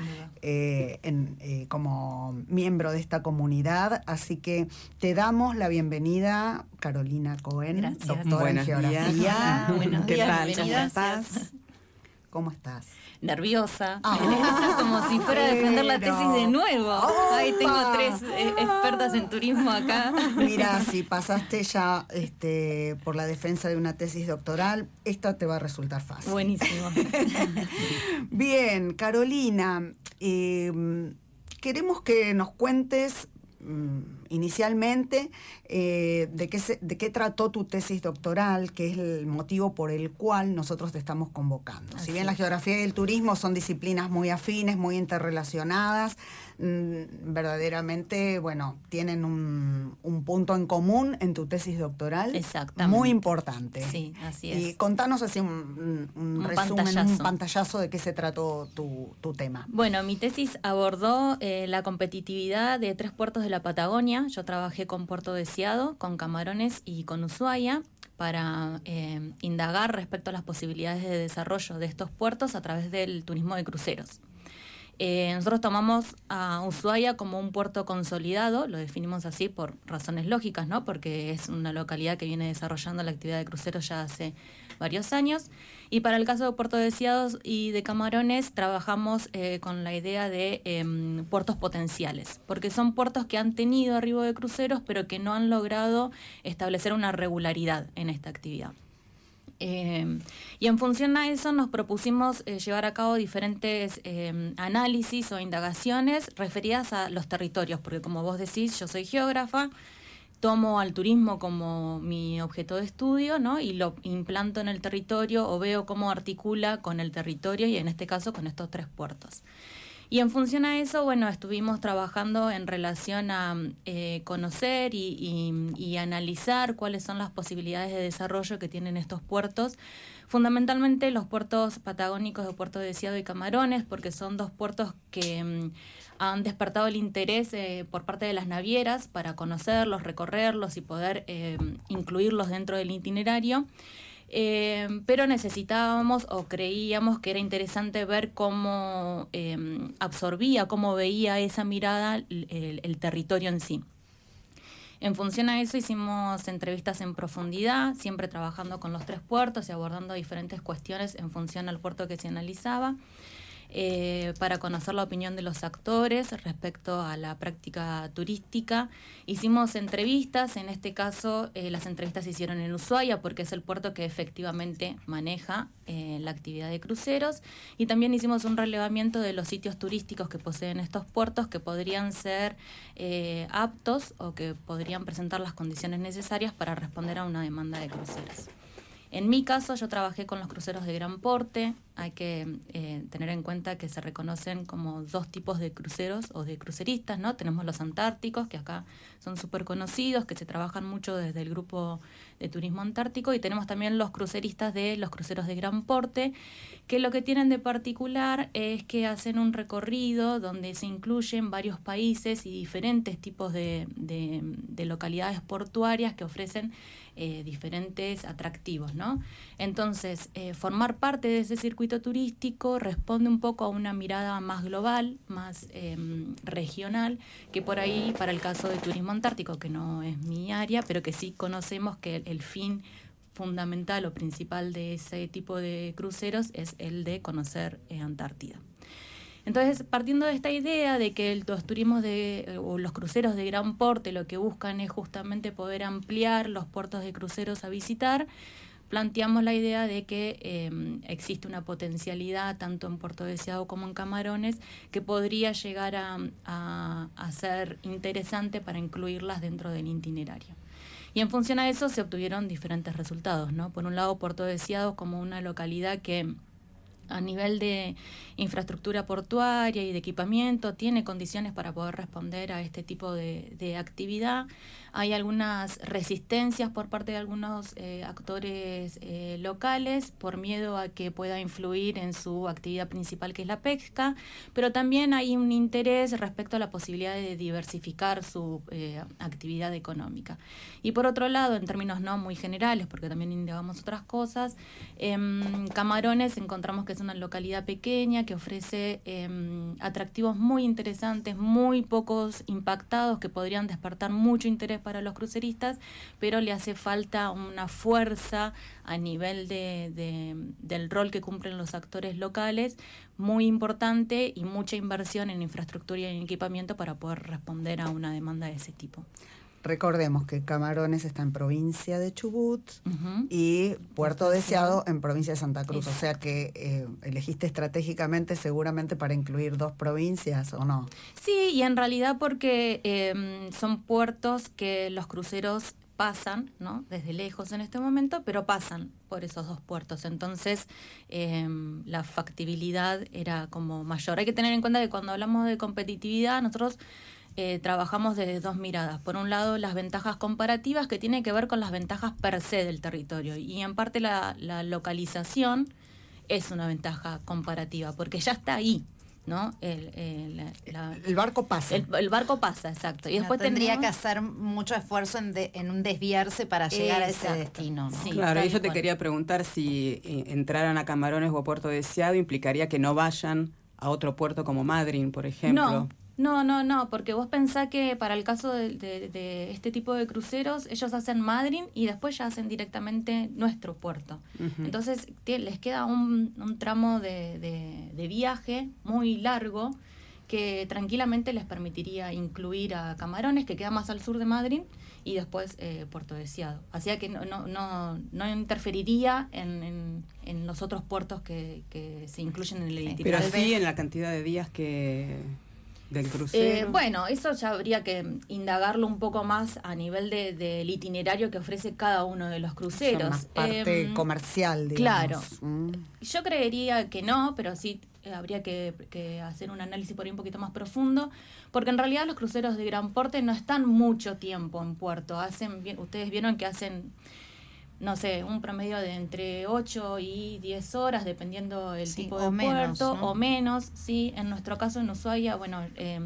eh, eh, como miembro de esta comunidad, así que te damos la bienvenida, Carolina Cohen, doctora en geografía. Buenos días, ¿Qué ¿Cómo estás? ¿Cómo estás? nerviosa, ah. como si fuera a defender la tesis de nuevo. Ahí tengo tres eh, expertas en turismo acá. Mira, si pasaste ya este, por la defensa de una tesis doctoral, esta te va a resultar fácil. Buenísimo. Bien, Carolina, em, queremos que nos cuentes inicialmente eh, de, qué de qué trató tu tesis doctoral, que es el motivo por el cual nosotros te estamos convocando. si bien la geografía y el turismo son disciplinas muy afines, muy interrelacionadas, mm, verdaderamente, bueno, tienen un, punto en común en tu tesis doctoral. Exactamente. Muy importante. Sí, así es. Y contanos así un, resumen, un pantallazo de qué se trató tu, tema. Bueno, mi tesis abordó eh, la competitividad de tres puertos de la Patagonia yo trabajé con Puerto Deseado, con Camarones y con Ushuaia para eh, indagar respecto a las posibilidades de desarrollo de estos puertos a través del turismo de cruceros. Eh, nosotros tomamos a Ushuaia como un puerto consolidado, lo definimos así por razones lógicas, ¿no? porque es una localidad que viene desarrollando la actividad de cruceros ya hace varios años. Y para el caso de Puerto Deseados y de Camarones, trabajamos eh, con la idea de em, puertos potenciales, porque son puertos que han tenido arribo de cruceros, pero que no han logrado establecer una regularidad en esta actividad. Em, y en función a eso nos propusimos eh, llevar a cabo diferentes em, análisis o indagaciones referidas a los territorios, porque como vos decís, yo soy geógrafa, tomo al turismo como mi objeto de estudio, ¿no? Y lo implanto en el territorio o veo cómo articula con el territorio y en este caso con estos tres puertos. Y en función a eso, bueno, estuvimos trabajando en relación a eh, conocer y, analizar cuáles son las posibilidades de desarrollo que tienen estos puertos, fundamentalmente los puertos patagónicos de Puerto Deseado y Camarones, porque son dos puertos que mm, han despertado el interés eh, por parte de las navieras para conocerlos, recorrerlos y poder eh, incluirlos dentro del itinerario. Eh, pero necesitábamos o creíamos que era interesante ver cómo absorbía, cómo veía esa mirada el, territorio en sí. En función a eso hicimos entrevistas en profundidad, siempre trabajando con los tres puertos y abordando diferentes cuestiones en función al puerto que se analizaba. Eh, para conocer la opinión de los actores respecto a la práctica turística. Hicimos entrevistas, en este caso eh, las entrevistas se hicieron en Ushuaia porque es el puerto que efectivamente maneja eh, la actividad de cruceros y también hicimos un relevamiento de los sitios turísticos que poseen estos puertos que podrían ser aptos o que podrían presentar las condiciones necesarias para responder a una demanda de cruceros. En mi caso, yo trabajé con los cruceros de gran porte. Hay que eh, tener en cuenta que se reconocen como dos tipos de cruceros o de cruceristas, ¿no? Tenemos los antárticos, que acá son súper conocidos, que se trabajan mucho desde el grupo de turismo antártico, y tenemos también los cruceristas de los cruceros de gran porte, que lo que tienen de particular es que hacen un recorrido donde se incluyen varios países y diferentes tipos de, de localidades portuarias que ofrecen eh, diferentes atractivos, ¿no? Entonces, eh, formar parte de ese circuito turístico responde un poco a una mirada más global, más em, regional, que por ahí para el caso de turismo antártico, que no es mi área, pero que sí conocemos que el fin fundamental o principal de ese tipo de cruceros es el de conocer eh, Antártida. Entonces, partiendo de esta idea de que los turismos de, o los cruceros de gran porte lo que buscan es justamente poder ampliar los puertos de cruceros a visitar, planteamos la idea de que em, existe una potencialidad tanto en Puerto Deseado como en Camarones que podría llegar a, a ser interesante para incluirlas dentro del itinerario. Y en función a eso se obtuvieron diferentes resultados, ¿no? Por un lado, Puerto Deseado como una localidad que a nivel de infraestructura portuaria y de equipamiento tiene condiciones para poder responder a este tipo de, de actividad hay algunas resistencias por parte de algunos eh, actores eh, locales por miedo a que pueda influir en su actividad principal que es la pesca, pero también hay un interés respecto a la posibilidad de diversificar su eh, actividad económica. Y por otro lado, en términos no muy generales, porque también indagamos otras cosas, em, Camarones encontramos que es una localidad pequeña que ofrece em, atractivos muy interesantes, muy pocos impactados que podrían despertar mucho interés para los cruceristas, pero le hace falta una fuerza a nivel de, del rol que cumplen los actores locales muy importante y mucha inversión en infraestructura y en equipamiento para poder responder a una demanda de ese tipo. Recordemos que Camarones está en provincia de Chubut y Puerto Deseado en provincia de Santa Cruz. O sea que eh, elegiste estratégicamente seguramente para incluir dos provincias o no. Sí, y en realidad porque em, son puertos que los cruceros pasan, ¿no? Desde lejos en este momento, pero pasan por esos dos puertos. Entonces, em, la factibilidad era como mayor. Hay que tener en cuenta que cuando hablamos de competitividad, nosotros eh, trabajamos desde dos miradas. Por un lado, las ventajas comparativas que tienen que ver con las ventajas per se del territorio. Y en parte la, localización es una ventaja comparativa, porque ya está ahí. ¿no? El, barco pasa. El, barco pasa, exacto. Y después tendría que hacer mucho esfuerzo en, en un desviarse para llegar a ese destino. claro, y yo te quería preguntar si eh, entraran a Camarones o a Puerto Deseado implicaría que no vayan a otro puerto como Madrid, por ejemplo. No, no, no, no, porque vos pensás que para el caso de, este tipo de cruceros, ellos hacen Madrid y después ya hacen directamente nuestro puerto. Entonces les queda un, un tramo de, viaje muy largo que tranquilamente les permitiría incluir a Camarones, que queda más al sur de Madrid, y después eh, Puerto Deseado. Así que no, no, no, no interferiría en, en, los otros puertos que, que se incluyen en el itinerario. Pero sí en la cantidad de días que del crucero. Eh, bueno, eso ya habría que indagarlo un poco más a nivel del de, itinerario que ofrece cada uno de los cruceros. más parte em, comercial, digamos. Claro. Mm. Yo creería que no, pero sí eh, habría que, que, hacer un análisis por ahí un poquito más profundo, porque en realidad los cruceros de gran porte no están mucho tiempo en puerto. Hacen bien, ustedes vieron que hacen no sé, un promedio de entre 8 y 10 horas, dependiendo el tipo de puerto, o menos, sí. En nuestro caso en Ushuaia, bueno, eh,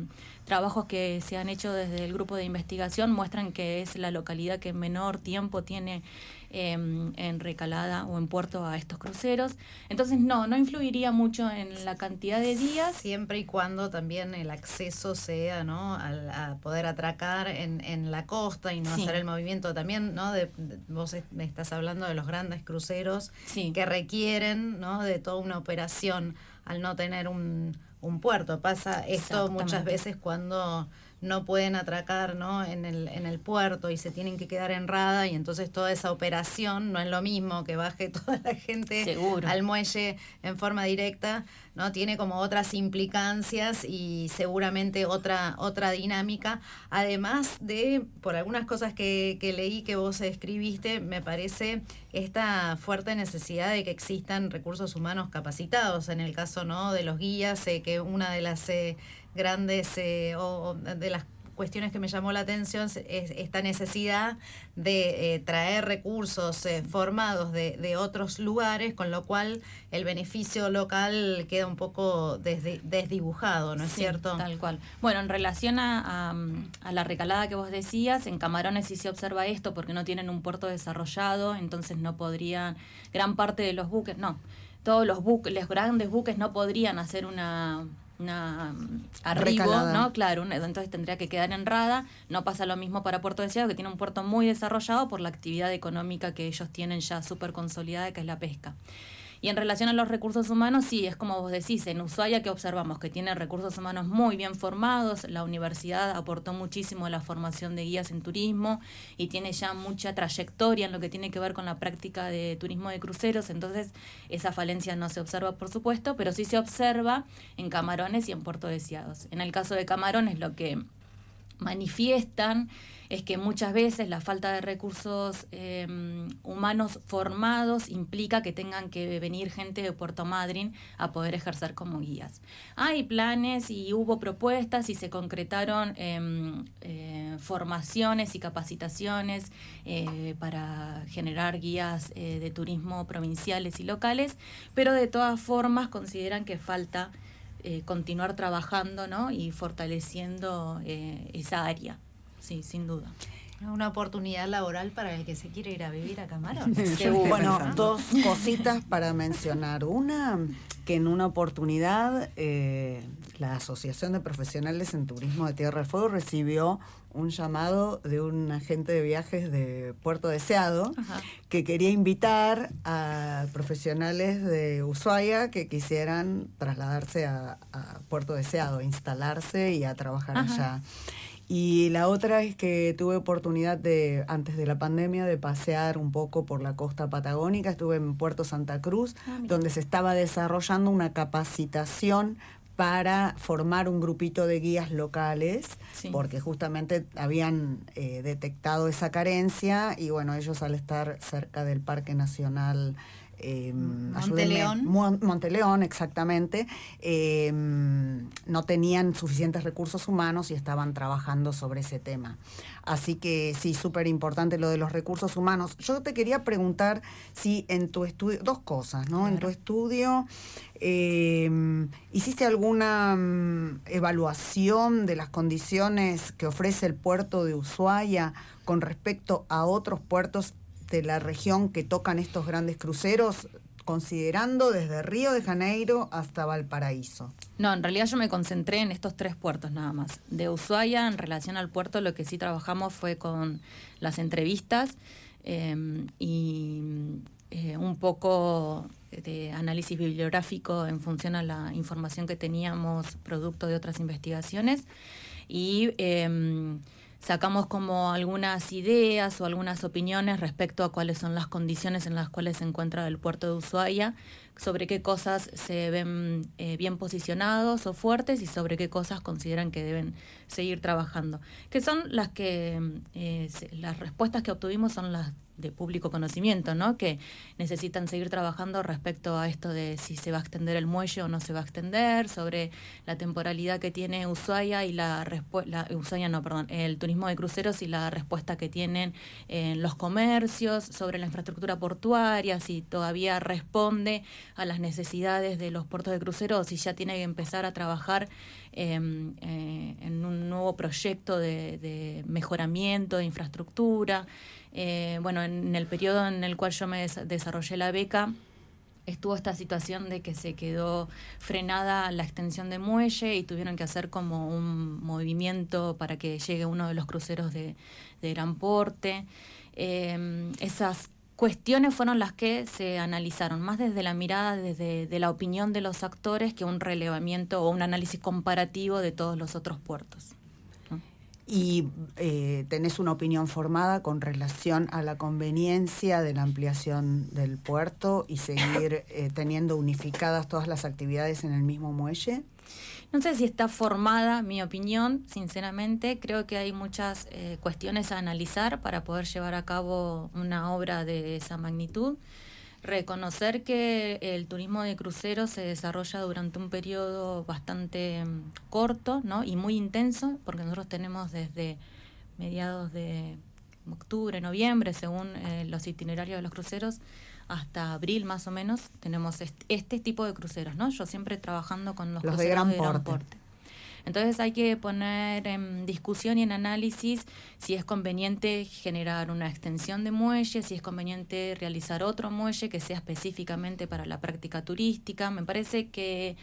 trabajos que se han hecho desde el grupo de investigación muestran que es la localidad que menor tiempo tiene em, en recalada o en puerto a estos cruceros. Entonces, no, no influiría mucho en la cantidad de días. Siempre y cuando también el acceso sea, ¿no? A, poder atracar en, en, la costa y no hacer el movimiento también, ¿no? De, vos me estás hablando de los grandes cruceros que requieren, ¿no? De toda una operación al no tener un un puerto. Pasa esto muchas veces cuando no pueden atracar ¿no? En, el, en el puerto y se tienen que quedar en rada y entonces toda esa operación no es lo mismo que baje toda la gente al muelle en forma directa, ¿no? Tiene como otras implicancias y seguramente otra, otra dinámica. Además de, por algunas cosas que, que leí que vos escribiste, me parece esta fuerte necesidad de que existan recursos humanos capacitados. En el caso ¿no? de los guías, sé que una de las eh, grandes eh, o, de las cuestiones que me llamó la atención es esta necesidad de eh, traer recursos eh, formados de, de, otros lugares, con lo cual el beneficio local queda un poco desdibujado, ¿no es cierto? Tal cual. Bueno, en relación a, a, la recalada que vos decías, en Camarones sí se observa esto porque no tienen un puerto desarrollado, entonces no podrían, gran parte de los buques, no, todos los buques, los grandes buques no podrían hacer una una mm, arribo, ¿no? Claro, entonces tendría que quedar en Rada. No pasa lo mismo para Puerto Deseado, que tiene un puerto muy desarrollado por la actividad económica que ellos tienen ya súper consolidada, que es la pesca. Y en relación a los recursos humanos, sí, es como vos decís, en Ushuaia que observamos que tiene recursos humanos muy bien formados, la universidad aportó muchísimo a la formación de guías en turismo y tiene ya mucha trayectoria en lo que tiene que ver con la práctica de turismo de cruceros, entonces esa falencia no se observa, por supuesto, pero sí se observa en Camarones y en Puerto Deseados. En el caso de Camarones, lo que manifiestan es que muchas veces la falta de recursos em, humanos formados implica que tengan que venir gente de Puerto Madryn a poder ejercer como guías. Hay planes y hubo propuestas y se concretaron em, eh, formaciones y capacitaciones eh, para generar guías eh, de turismo provinciales y locales, pero de todas formas consideran que falta continuar trabajando ¿no? y fortaleciendo esa área sí, sin duda. Una oportunidad laboral para el que se quiere ir a vivir a Camarón. bueno, dos cositas para mencionar. Una, que en una oportunidad eh, la Asociación de Profesionales en Turismo de Tierra del Fuego recibió un llamado de un agente de viajes de Puerto Deseado que quería invitar a profesionales de Ushuaia que quisieran trasladarse a, Puerto Deseado, instalarse y a trabajar allá. Y la otra es que tuve oportunidad de, antes de la pandemia, de pasear un poco por la costa patagónica. Estuve en Puerto Santa Cruz, ah, donde se estaba desarrollando una capacitación para formar un grupito de guías locales, porque justamente habían eh, detectado esa carencia y bueno, ellos al estar cerca del Parque Nacional eh, Monteleón. Monteleón, exactamente, em, no tenían suficientes recursos humanos y estaban trabajando sobre ese tema. Así que sí, súper importante lo de los recursos humanos. Yo te quería preguntar si en tu estudio, dos cosas, ¿no? En tu estudio, em, ¿hiciste alguna mm, evaluación de las condiciones que ofrece el puerto de Ushuaia con respecto a otros puertos de la región que tocan estos grandes cruceros, considerando desde Río de Janeiro hasta Valparaíso? No, en realidad yo me concentré en estos tres puertos nada más. De Ushuaia, en relación al puerto, lo que sí trabajamos fue con las entrevistas em, y eh, un poco de análisis bibliográfico en función a la información que teníamos producto de otras investigaciones y em, sacamos como algunas ideas o algunas opiniones respecto a cuáles son las condiciones en las cuales se encuentra el puerto de Ushuaia, sobre qué cosas se ven eh, bien posicionados o fuertes y sobre qué cosas consideran que deben seguir trabajando. Que son las que, eh, las respuestas que obtuvimos son las de público conocimiento, ¿no? Que necesitan seguir trabajando respecto a esto de si se va a extender el muelle o no se va a extender, sobre la temporalidad que tiene Ushuaia y la respuesta, Ushuaia no, perdón, el turismo de cruceros y la respuesta que tienen en los comercios, sobre la infraestructura portuaria, si todavía responde a las necesidades de los puertos de cruceros, si ya tiene que empezar a trabajar em, eh, en un nuevo proyecto de, de mejoramiento de infraestructura. Eh, bueno, en el periodo en el cual yo me desarrollé la beca, estuvo esta situación de que se quedó frenada la extensión de muelle y tuvieron que hacer como un movimiento para que llegue uno de los cruceros de, gran porte. Em, esas cuestiones fueron las que se analizaron, más desde la mirada, desde de la opinión de los actores, que un relevamiento o un análisis comparativo de todos los otros puertos y eh, tenés una opinión formada con relación a la conveniencia de la ampliación del puerto y seguir eh, teniendo unificadas todas las actividades en el mismo muelle? No sé si está formada mi opinión, sinceramente. Creo que hay muchas eh, cuestiones a analizar para poder llevar a cabo una obra de esa magnitud reconocer que el turismo de cruceros se desarrolla durante un periodo bastante mm, corto ¿no? y muy intenso, porque nosotros tenemos desde mediados de octubre, noviembre, según eh, los itinerarios de los cruceros, hasta abril más o menos, tenemos este, tipo de cruceros, ¿no? Yo siempre trabajando con los, cruceros de gran, porte. Entonces hay que poner en discusión y en análisis si es conveniente generar una extensión de muelle, si es conveniente realizar otro muelle que sea específicamente para la práctica turística. Me parece que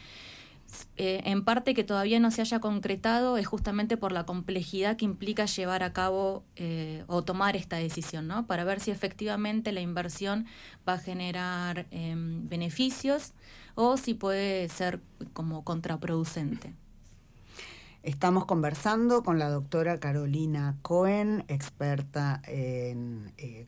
eh, en parte que todavía no se haya concretado es justamente por la complejidad que implica llevar a cabo eh, o tomar esta decisión, ¿no? Para ver si efectivamente la inversión va a generar em, beneficios o si puede ser como contraproducente. Estamos conversando con la doctora Carolina Cohen, experta en eh,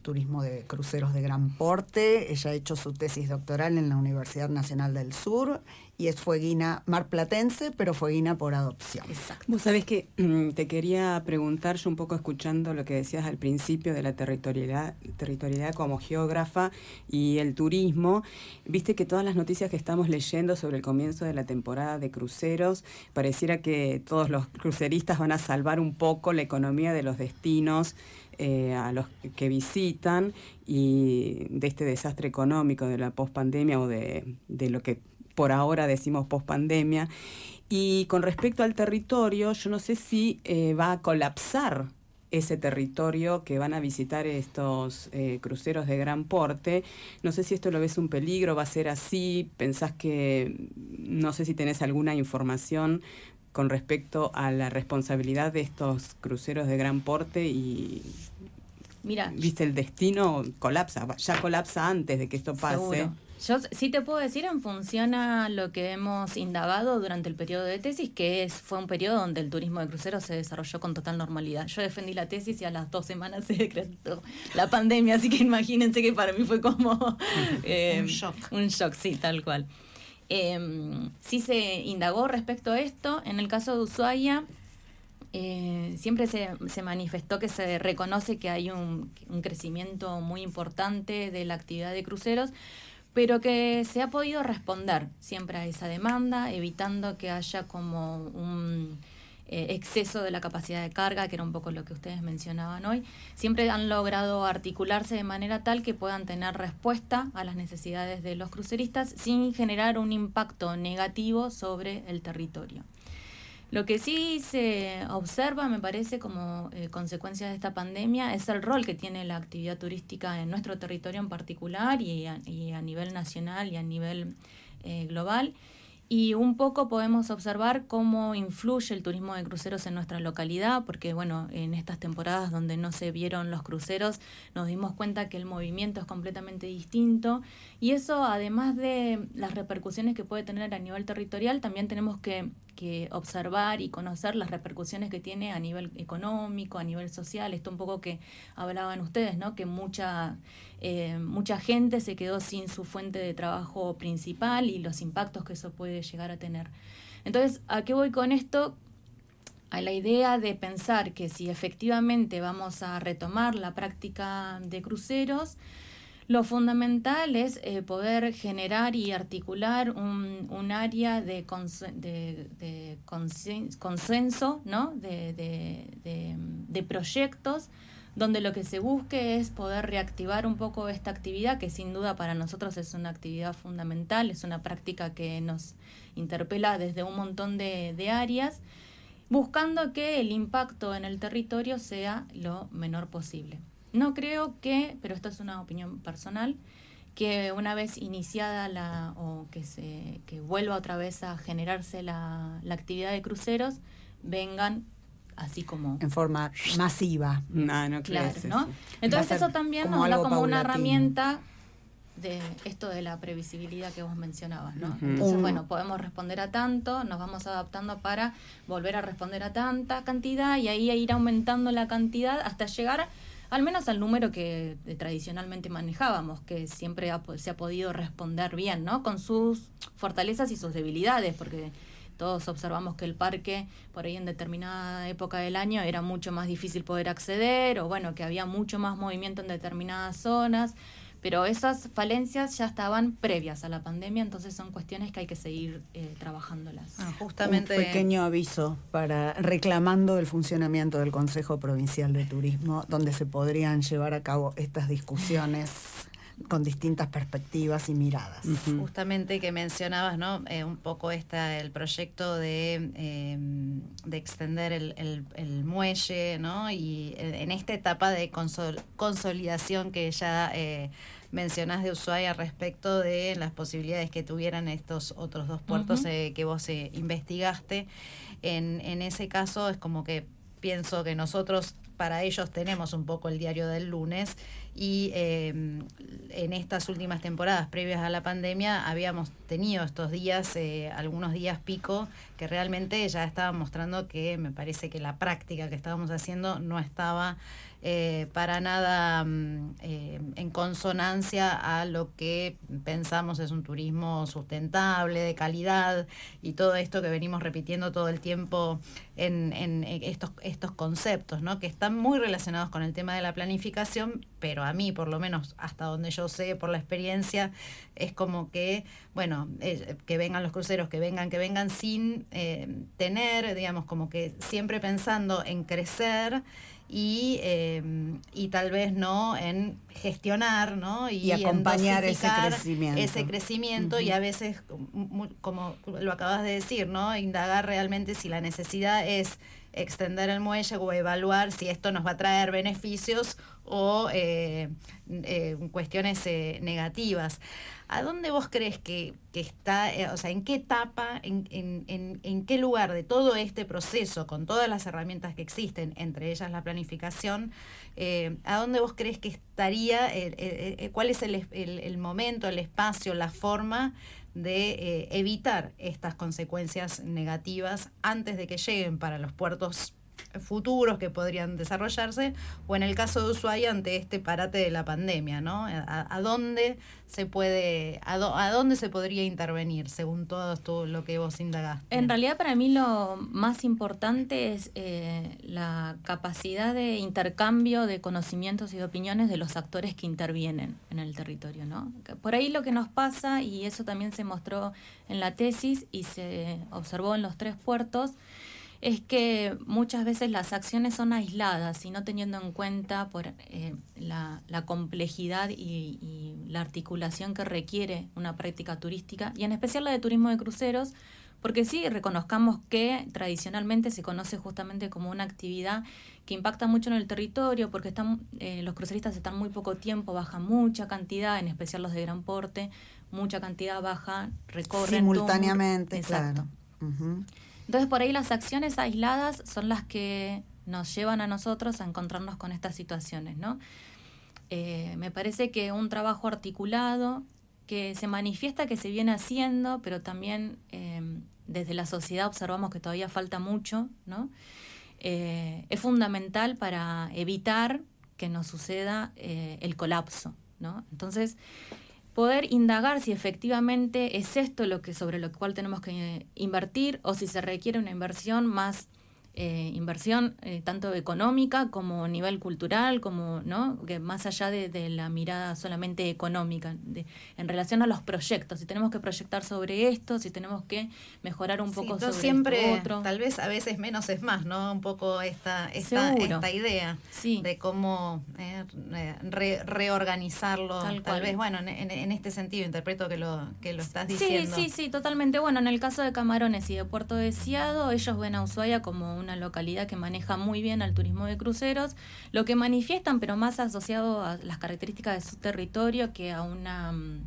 turismo de cruceros de gran porte. Ella ha hecho su tesis doctoral en la Universidad Nacional del Sur y es fueguina marplatense, pero fueguina por adopción. Exacto. Vos sabés que mm, te quería preguntar, yo un poco escuchando lo que decías al principio de la territorialidad, territorialidad como geógrafa y el turismo, viste que todas las noticias que estamos leyendo sobre el comienzo de la temporada de cruceros, pareciera que todos los cruceristas van a salvar un poco la economía de los destinos. Eh, a los que visitan y de este desastre económico de la pospandemia o de, de lo que por ahora decimos post pandemia. Y con respecto al territorio, yo no sé si eh, va a colapsar ese territorio que van a visitar estos eh, cruceros de gran porte. No sé si esto lo ves un peligro, va a ser así, pensás que, no sé si tenés alguna información con respecto a la responsabilidad de estos cruceros de gran porte y... Mira, viste, el destino colapsa, ya colapsa antes de que esto pase. Yo sí te puedo decir en función a lo que hemos indagado durante el periodo de tesis, que es, fue un periodo donde el turismo de cruceros se desarrolló con total normalidad. Yo defendí la tesis y a las dos semanas se decretó la pandemia, así que imagínense que para mí fue como eh, un shock. Un shock, sí, tal cual. Eh, sí se indagó respecto a esto. En el caso de Ushuaia, eh, siempre se, se, manifestó que se reconoce que hay un, un, crecimiento muy importante de la actividad de cruceros, pero que se ha podido responder siempre a esa demanda, evitando que haya como un eh, exceso de la capacidad de carga, que era un poco lo que ustedes mencionaban hoy. Siempre han logrado articularse de manera tal que puedan tener respuesta a las necesidades de los cruceristas sin generar un impacto negativo sobre el territorio. Lo que sí se observa, me parece, como eh, consecuencia de esta pandemia, es el rol que tiene la actividad turística en nuestro territorio en particular y a, nivel nacional y a nivel eh, global y un poco podemos observar cómo influye el turismo de cruceros en nuestra localidad, porque bueno, en estas temporadas donde no se vieron los cruceros, nos dimos cuenta que el movimiento es completamente distinto y eso además de las repercusiones que puede tener a nivel territorial, también tenemos que, que observar y conocer las repercusiones que tiene a nivel económico, a nivel social, esto un poco que hablaban ustedes, ¿no? Que mucha eh, mucha gente se quedó sin su fuente de trabajo principal y los impactos que eso puede llegar a tener. Entonces, ¿a qué voy con esto? A la idea de pensar que si efectivamente vamos a retomar la práctica de cruceros, lo fundamental es eh, poder generar y articular un, área de, de, consenso, ¿no? de proyectos donde lo que se busque es poder reactivar un poco esta actividad, que sin duda para nosotros es una actividad fundamental, es una práctica que nos interpela desde un montón de, áreas, buscando que el impacto en el territorio sea lo menor posible. No creo que, pero esto es una opinión personal, que una vez iniciada la, o que se que vuelva otra vez a generarse la, la actividad de cruceros, vengan así como... En forma masiva. No, no claro, ¿no? Entonces eso también nos da como una herramienta de esto de la previsibilidad que vos mencionabas, ¿no? Entonces, bueno, podemos responder a tanto, nos vamos adaptando para volver a responder a tanta cantidad y ahí ir aumentando la cantidad hasta llegar al menos al número que tradicionalmente manejábamos, que siempre se ha podido responder bien, ¿no? Con sus fortalezas y sus debilidades, porque todos observamos que el parque, por ahí en determinada época del año, era mucho más difícil poder acceder, o bueno, que había mucho más movimiento en determinadas zonas, pero esas falencias ya estaban previas a la pandemia, entonces son cuestiones que hay que seguir eh, trabajándolas. Ah, justamente. Un pequeño aviso para reclamando el funcionamiento del Consejo Provincial de Turismo, donde se podrían llevar a cabo estas discusiones con distintas perspectivas y miradas. Justamente que mencionabas, ¿no? Eh, un poco esta, el proyecto de, em, de extender el, el, muelle, ¿no? Y eh, en esta etapa de consolidación que ya eh, mencionás de Ushuaia respecto de las posibilidades que tuvieran estos otros dos puertos eh, que vos eh, investigaste. En, en ese caso es como que pienso que nosotros para ellos tenemos un poco el diario del lunes y em, en estas últimas temporadas previas a la pandemia habíamos tenido estos días, eh, algunos días pico, que realmente ya estaban mostrando que me parece que la práctica que estábamos haciendo no estaba eh, para nada mm, eh, en consonancia a lo que pensamos es un turismo sustentable, de calidad y todo esto que venimos repitiendo todo el tiempo en, en estos, estos conceptos, ¿no? que están muy relacionados con el tema de la planificación, pero a mí, por lo menos hasta donde yo sé, por la experiencia, es como que, bueno, eh, que vengan los cruceros, que vengan, que vengan sin tener, digamos, como que siempre pensando en crecer y, em, y tal vez no en gestionar ¿no? y, acompañar ese crecimiento. Ese crecimiento y a veces, como lo acabas de decir, ¿no? indagar realmente si la necesidad es extender el muelle o evaluar si esto nos va a traer beneficios o eh, eh, cuestiones eh, negativas. ¿A dónde vos crees que, está, eh, o sea, en qué etapa, en, en, en, qué lugar de todo este proceso, con todas las herramientas que existen, entre ellas la planificación, eh, ¿a dónde vos crees que estaría, eh, cuál es el, el, momento, el espacio, la forma de evitar estas consecuencias negativas antes de que lleguen para los puertos futuros que podrían desarrollarse, o en el caso de Ushuaia ante este parate de la pandemia, ¿no? ¿A, dónde se puede, a, dónde se podría intervenir según todo lo que vos indagaste? En realidad para mí lo más importante es eh, la capacidad de intercambio de conocimientos y de opiniones de los actores que intervienen en el territorio, ¿no? Por ahí lo que nos pasa, y eso también se mostró en la tesis y se observó en los tres puertos, es que muchas veces las acciones son aisladas y no teniendo en cuenta por eh, la, complejidad y, la articulación que requiere una práctica turística y en especial la de turismo de cruceros, porque sí reconozcamos que tradicionalmente se conoce justamente como una actividad que impacta mucho en el territorio, porque están, eh, los cruceristas están muy poco tiempo, bajan mucha cantidad, en especial los de gran porte, mucha cantidad baja, recorren. Simultáneamente, exacto. Entonces por ahí las acciones aisladas son las que nos llevan a nosotros a encontrarnos con estas situaciones, ¿no? Eh, me parece que un trabajo articulado que se manifiesta que se viene haciendo, pero también em, desde la sociedad observamos que todavía falta mucho, ¿no? Eh, es fundamental para evitar que nos suceda eh, el colapso, ¿no? Entonces, poder indagar si efectivamente es esto lo que sobre lo cual tenemos que invertir o si se requiere una inversión más eh, inversión eh, tanto económica como a nivel cultural, como no que más allá de, la mirada solamente económica, de, en relación a los proyectos, si tenemos que proyectar sobre esto, si tenemos que mejorar un poco sobre siempre, otro. Tal vez a veces menos es más, ¿no? Un poco esta, esta, esta idea de cómo eh, reorganizarlo. Tal, vez, bueno, en, este sentido interpreto que lo, que lo estás diciendo. Sí, sí, sí, totalmente. Bueno, en el caso de Camarones y de Puerto Deseado, ellos ven a Ushuaia como una localidad que maneja muy bien al turismo de cruceros, lo que manifiestan, pero más asociado a las características de su territorio que a una mm,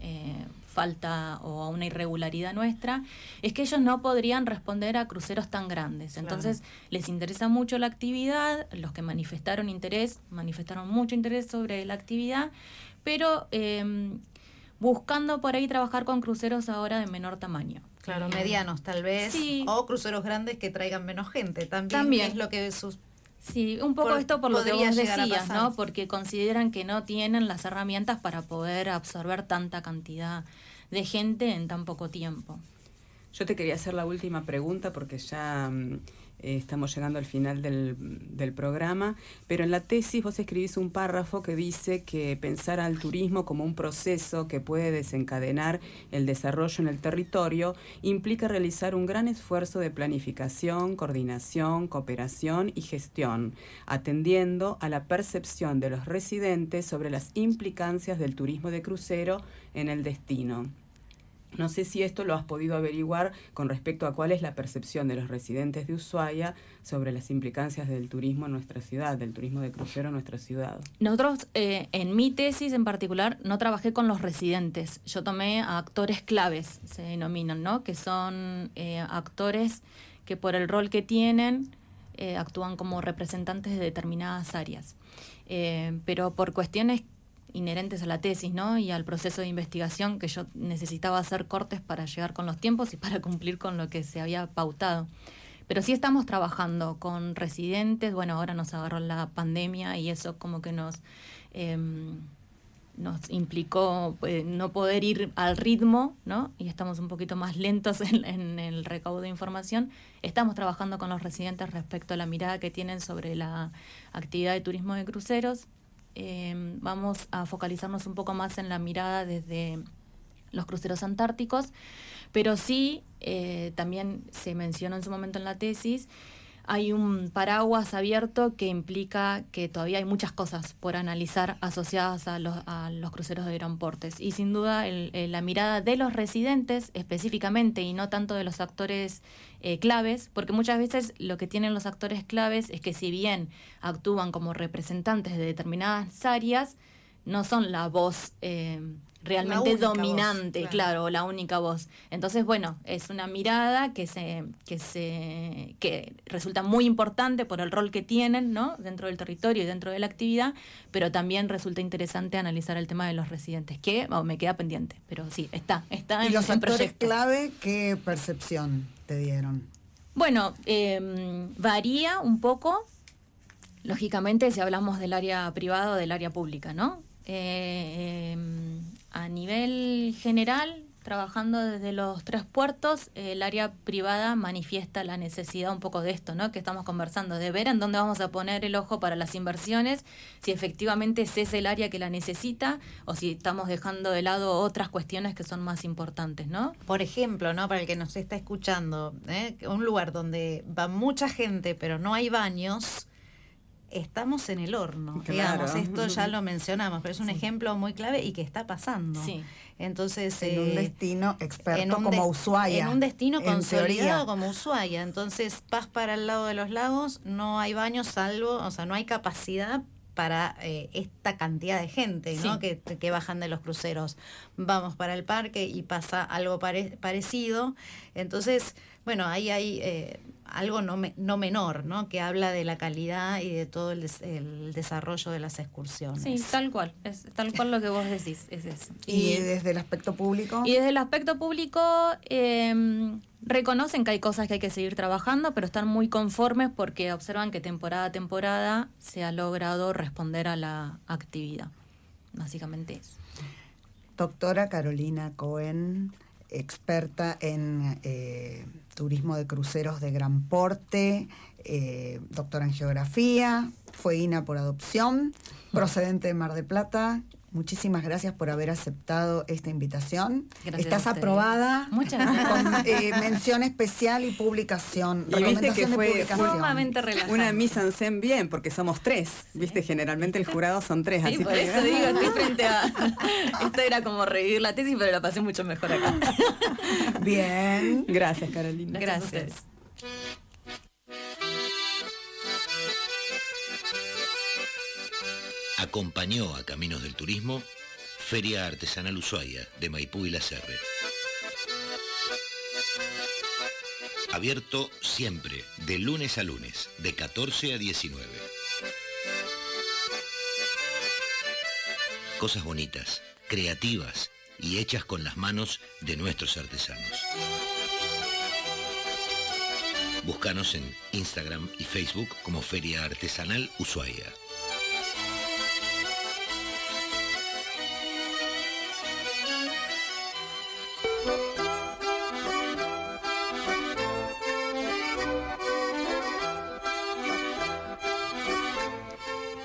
eh, falta o a una irregularidad nuestra, es que ellos no podrían responder a cruceros tan grandes. Entonces, les interesa mucho la actividad, los que manifestaron interés, manifestaron mucho interés sobre la actividad, pero em, buscando por ahí trabajar con cruceros ahora de menor tamaño. Claro, medianos tal vez. O cruceros grandes que traigan menos gente. También, También. es lo que sus Sí, un poco esto por lo que vos decías, ¿no? Porque consideran que no tienen las herramientas para poder absorber tanta cantidad de gente en tan poco tiempo. Yo te quería hacer la última pregunta porque ya mm, eh, estamos llegando al final del, del, programa, pero en la tesis vos escribís un párrafo que dice que pensar al turismo como un proceso que puede desencadenar el desarrollo en el territorio implica realizar un gran esfuerzo de planificación, coordinación, cooperación y gestión, atendiendo a la percepción de los residentes sobre las implicancias del turismo de crucero en el destino. No sé si esto lo has podido averiguar con respecto a cuál es la percepción de los residentes de Ushuaia sobre las implicancias del turismo en nuestra ciudad, del turismo de crucero en nuestra ciudad. Nosotros, eh, en mi tesis en particular, no trabajé con los residentes. Yo tomé a actores claves, se denominan, ¿no? Que son eh, actores que por el rol que tienen eh, actúan como representantes de determinadas áreas. pero por cuestiones inherentes a la tesis ¿no? y al proceso de investigación que yo necesitaba hacer cortes para llegar con los tiempos y para cumplir con lo que se había pautado. Pero sí estamos trabajando con residentes, bueno, ahora nos agarró la pandemia y eso como que nos, em, nos implicó eh, no poder ir al ritmo, ¿no? Y estamos un poquito más lentos en, en, el recaudo de información. Estamos trabajando con los residentes respecto a la mirada que tienen sobre la actividad de turismo de cruceros. Em, vamos a focalizarnos un poco más en la mirada desde los cruceros antárticos, pero sí, eh, también se mencionó en su momento en la tesis, hay un paraguas abierto que implica que todavía hay muchas cosas por analizar asociadas a los, a los cruceros de gran portes. Y sin duda la mirada de los residentes específicamente y no tanto de los actores eh, claves, porque muchas veces lo que tienen los actores claves es que si bien actúan como representantes de determinadas áreas, no son la voz eh, realmente dominante, claro. la única voz. Entonces, bueno, es una mirada que se, que se, que resulta muy importante por el rol que tienen, ¿no? Dentro del territorio y dentro de la actividad, pero también resulta interesante analizar el tema de los residentes, que me queda pendiente, pero sí, está, está ¿Y los actores clave qué percepción te dieron? Bueno, em, varía un poco, lógicamente, si hablamos del área privada o del área pública, ¿no? Eh, em, a nivel general, trabajando desde los tres puertos, el área privada manifiesta la necesidad un poco de esto, ¿no? Que estamos conversando, de ver en dónde vamos a poner el ojo para las inversiones, si efectivamente ese es el área que la necesita o si estamos dejando de lado otras cuestiones que son más importantes, ¿no? Por ejemplo, ¿no? Para el que nos está escuchando, ¿eh? un lugar donde va mucha gente pero no hay baños estamos en el horno, digamos, esto ya lo mencionamos, pero es un ejemplo muy clave y que está pasando. Entonces, en un eh, destino experto como Ushuaia. En un destino consolidado como Ushuaia. Entonces, vas para el lado de los lagos, no hay baños salvo, o sea, no hay capacidad para eh, esta cantidad de gente ¿no? que, que, bajan de los cruceros. Vamos para el parque y pasa algo parecido. Entonces, bueno, ahí hay eh, algo no, no menor, ¿no? Que habla de la calidad y de todo el, desarrollo de las excursiones. Sí, tal cual, es tal cual lo que vos decís, es eso. ¿Y, desde el aspecto público? Y desde el aspecto público em, reconocen que hay cosas que hay que seguir trabajando, pero están muy conformes porque observan que temporada a temporada se ha logrado responder a la actividad. Básicamente eso. Doctora Carolina Cohen, experta en... Eh, turismo de cruceros de gran porte, eh, doctora en geografía, fue INA por adopción, procedente de Mar de Plata. Muchísimas gracias por haber aceptado esta invitación. Estás aprobada Muchas gracias. con eh, mención especial y publicación. Y viste que fue una mise en scène bien, porque somos tres. Viste, generalmente el jurado son tres. Sí, por eso digo, estoy frente a... Esto era como revivir la tesis, pero la pasé mucho mejor acá. Bien. Gracias, Carolina. gracias. Acompañó a Caminos del Turismo Feria Artesanal Ushuaia de Maipú y La Serre. Abierto siempre, de lunes a lunes, de 14 a 19. Cosas bonitas, creativas y hechas con las manos de nuestros artesanos. Búscanos en Instagram y Facebook como Feria Artesanal Ushuaia.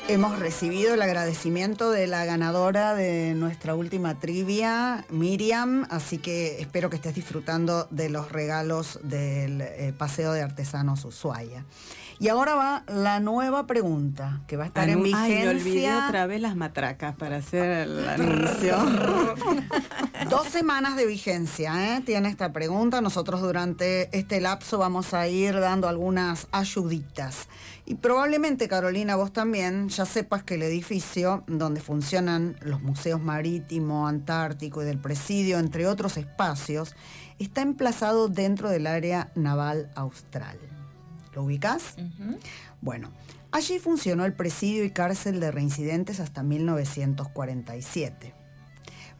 Hemos recibido el agradecimiento de la ganadora de nuestra última trivia, Miriam, así que espero que estés disfrutando de los regalos del eh, Paseo de Artesanos Ushuaia. Y ahora va la nueva pregunta, que va a estar en vigencia. Ay, me olvidé otra vez las matracas para hacer el anuncio. Dos semanas de vigencia ¿eh? tiene esta pregunta. Nosotros durante este lapso vamos a ir dando algunas ayuditas. Y probablemente, Carolina, vos también ya sepas que el edificio donde funcionan los museos marítimo, antártico y del presidio, entre otros espacios, está emplazado dentro del área naval austral. ¿Lo ubicas? Bueno, allí funcionó el presidio y cárcel de reincidentes hasta 1947.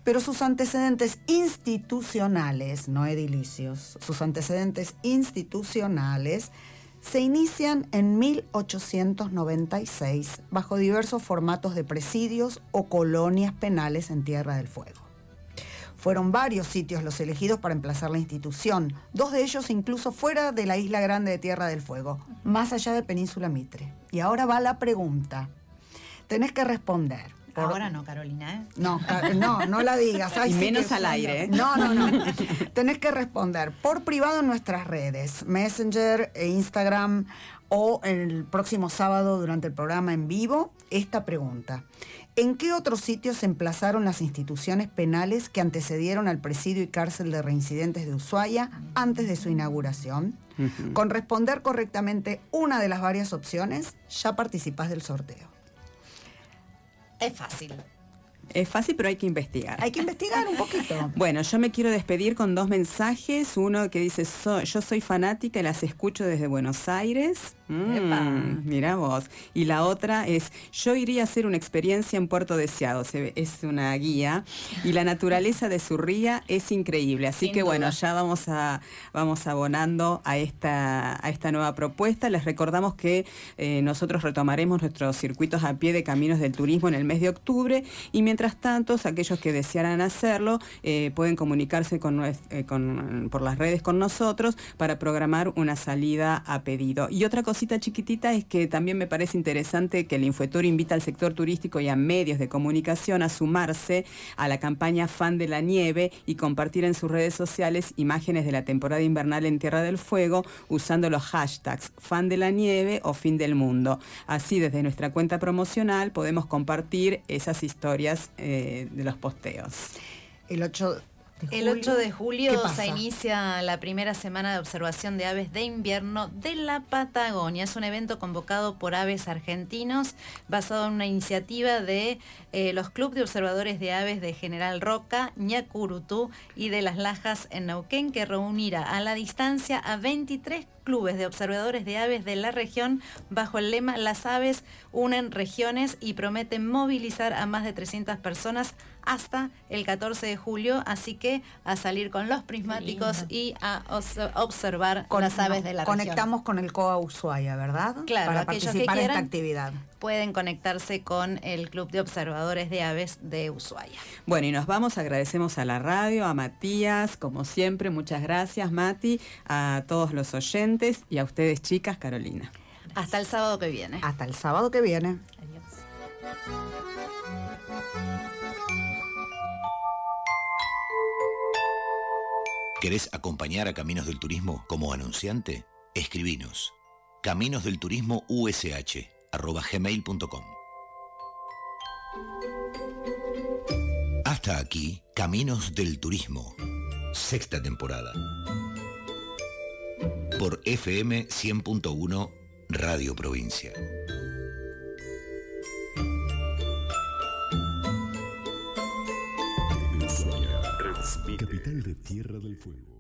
Pero sus antecedentes institucionales, no edilicios, sus antecedentes institucionales se inician en 1896 bajo diversos formatos de presidios o colonias penales en Tierra del Fuego. Fueron varios sitios los elegidos para emplazar la institución, dos de ellos incluso fuera de la isla grande de Tierra del Fuego, más allá de Península Mitre. Y ahora va la pregunta. Tenés que responder. Ahora no, Carolina, ¿eh? No, no, no la digas. y menos al aire. ¿eh? No, no, no. Tenés que responder por privado en nuestras redes, Messenger e Instagram o el próximo sábado durante el programa en vivo, esta pregunta. ¿En qué otros sitios se emplazaron las instituciones penales que antecedieron al presidio y cárcel de reincidentes de Ushuaia antes de su inauguración? Con responder correctamente una de las varias opciones, ya participas del sorteo. Es fácil. Es fácil, pero hay que investigar. Hay que investigar un poquito. Bueno, yo me quiero despedir con dos mensajes. Uno que dice, yo soy fanática y las escucho desde Buenos Aires. Mm, mira vos. Y la otra es, yo iría a hacer una experiencia en Puerto Deseado. es una guía. Y la naturaleza de su ría es increíble. Así que bueno, ya vamos a vamos abonando a esta, a esta nueva propuesta. Les recordamos que eh, nosotros retomaremos nuestros circuitos a pie de caminos del turismo en el mes de octubre. Y mientras tanto, aquellos que desearan hacerlo eh, pueden comunicarse con, eh, con, por las redes con nosotros para programar una salida a pedido. Y otra cosa chiquitita es que también me parece interesante que el Infuetor invita al sector turístico y a medios de comunicación a sumarse a la campaña Fan de la Nieve y compartir en sus redes sociales imágenes de la temporada invernal en Tierra del Fuego usando los hashtags Fan de la Nieve o Fin del Mundo. Así desde nuestra cuenta promocional podemos compartir esas historias eh, de los posteos. El 8 el 8 de julio se inicia la primera semana de observación de aves de invierno de la Patagonia. Es un evento convocado por aves argentinos basado en una iniciativa de eh, los clubes de observadores de aves de General Roca, Ñacurutú y de Las Lajas en Neuquén que reunirá a la distancia a 23 clubes de observadores de aves de la región bajo el lema Las aves unen regiones y prometen movilizar a más de 300 personas hasta el 14 de julio, así que a salir con los prismáticos y a observar con, las aves de la región. Conectamos con el COA Ushuaia, ¿verdad? Claro, para participar en esta actividad. Pueden conectarse con el Club de Observadores de Aves de Ushuaia. Bueno, y nos vamos, agradecemos a la radio, a Matías, como siempre, muchas gracias Mati, a todos los oyentes y a ustedes chicas, Carolina. Hasta el sábado que viene. Hasta el sábado que viene. Adiós. ¿Querés acompañar a Caminos del Turismo como anunciante? Escribinos. Caminos. Hasta aquí, Caminos del Turismo, sexta temporada. Por FM 100.1 Radio Provincia. Capital de Tierra del Fuego.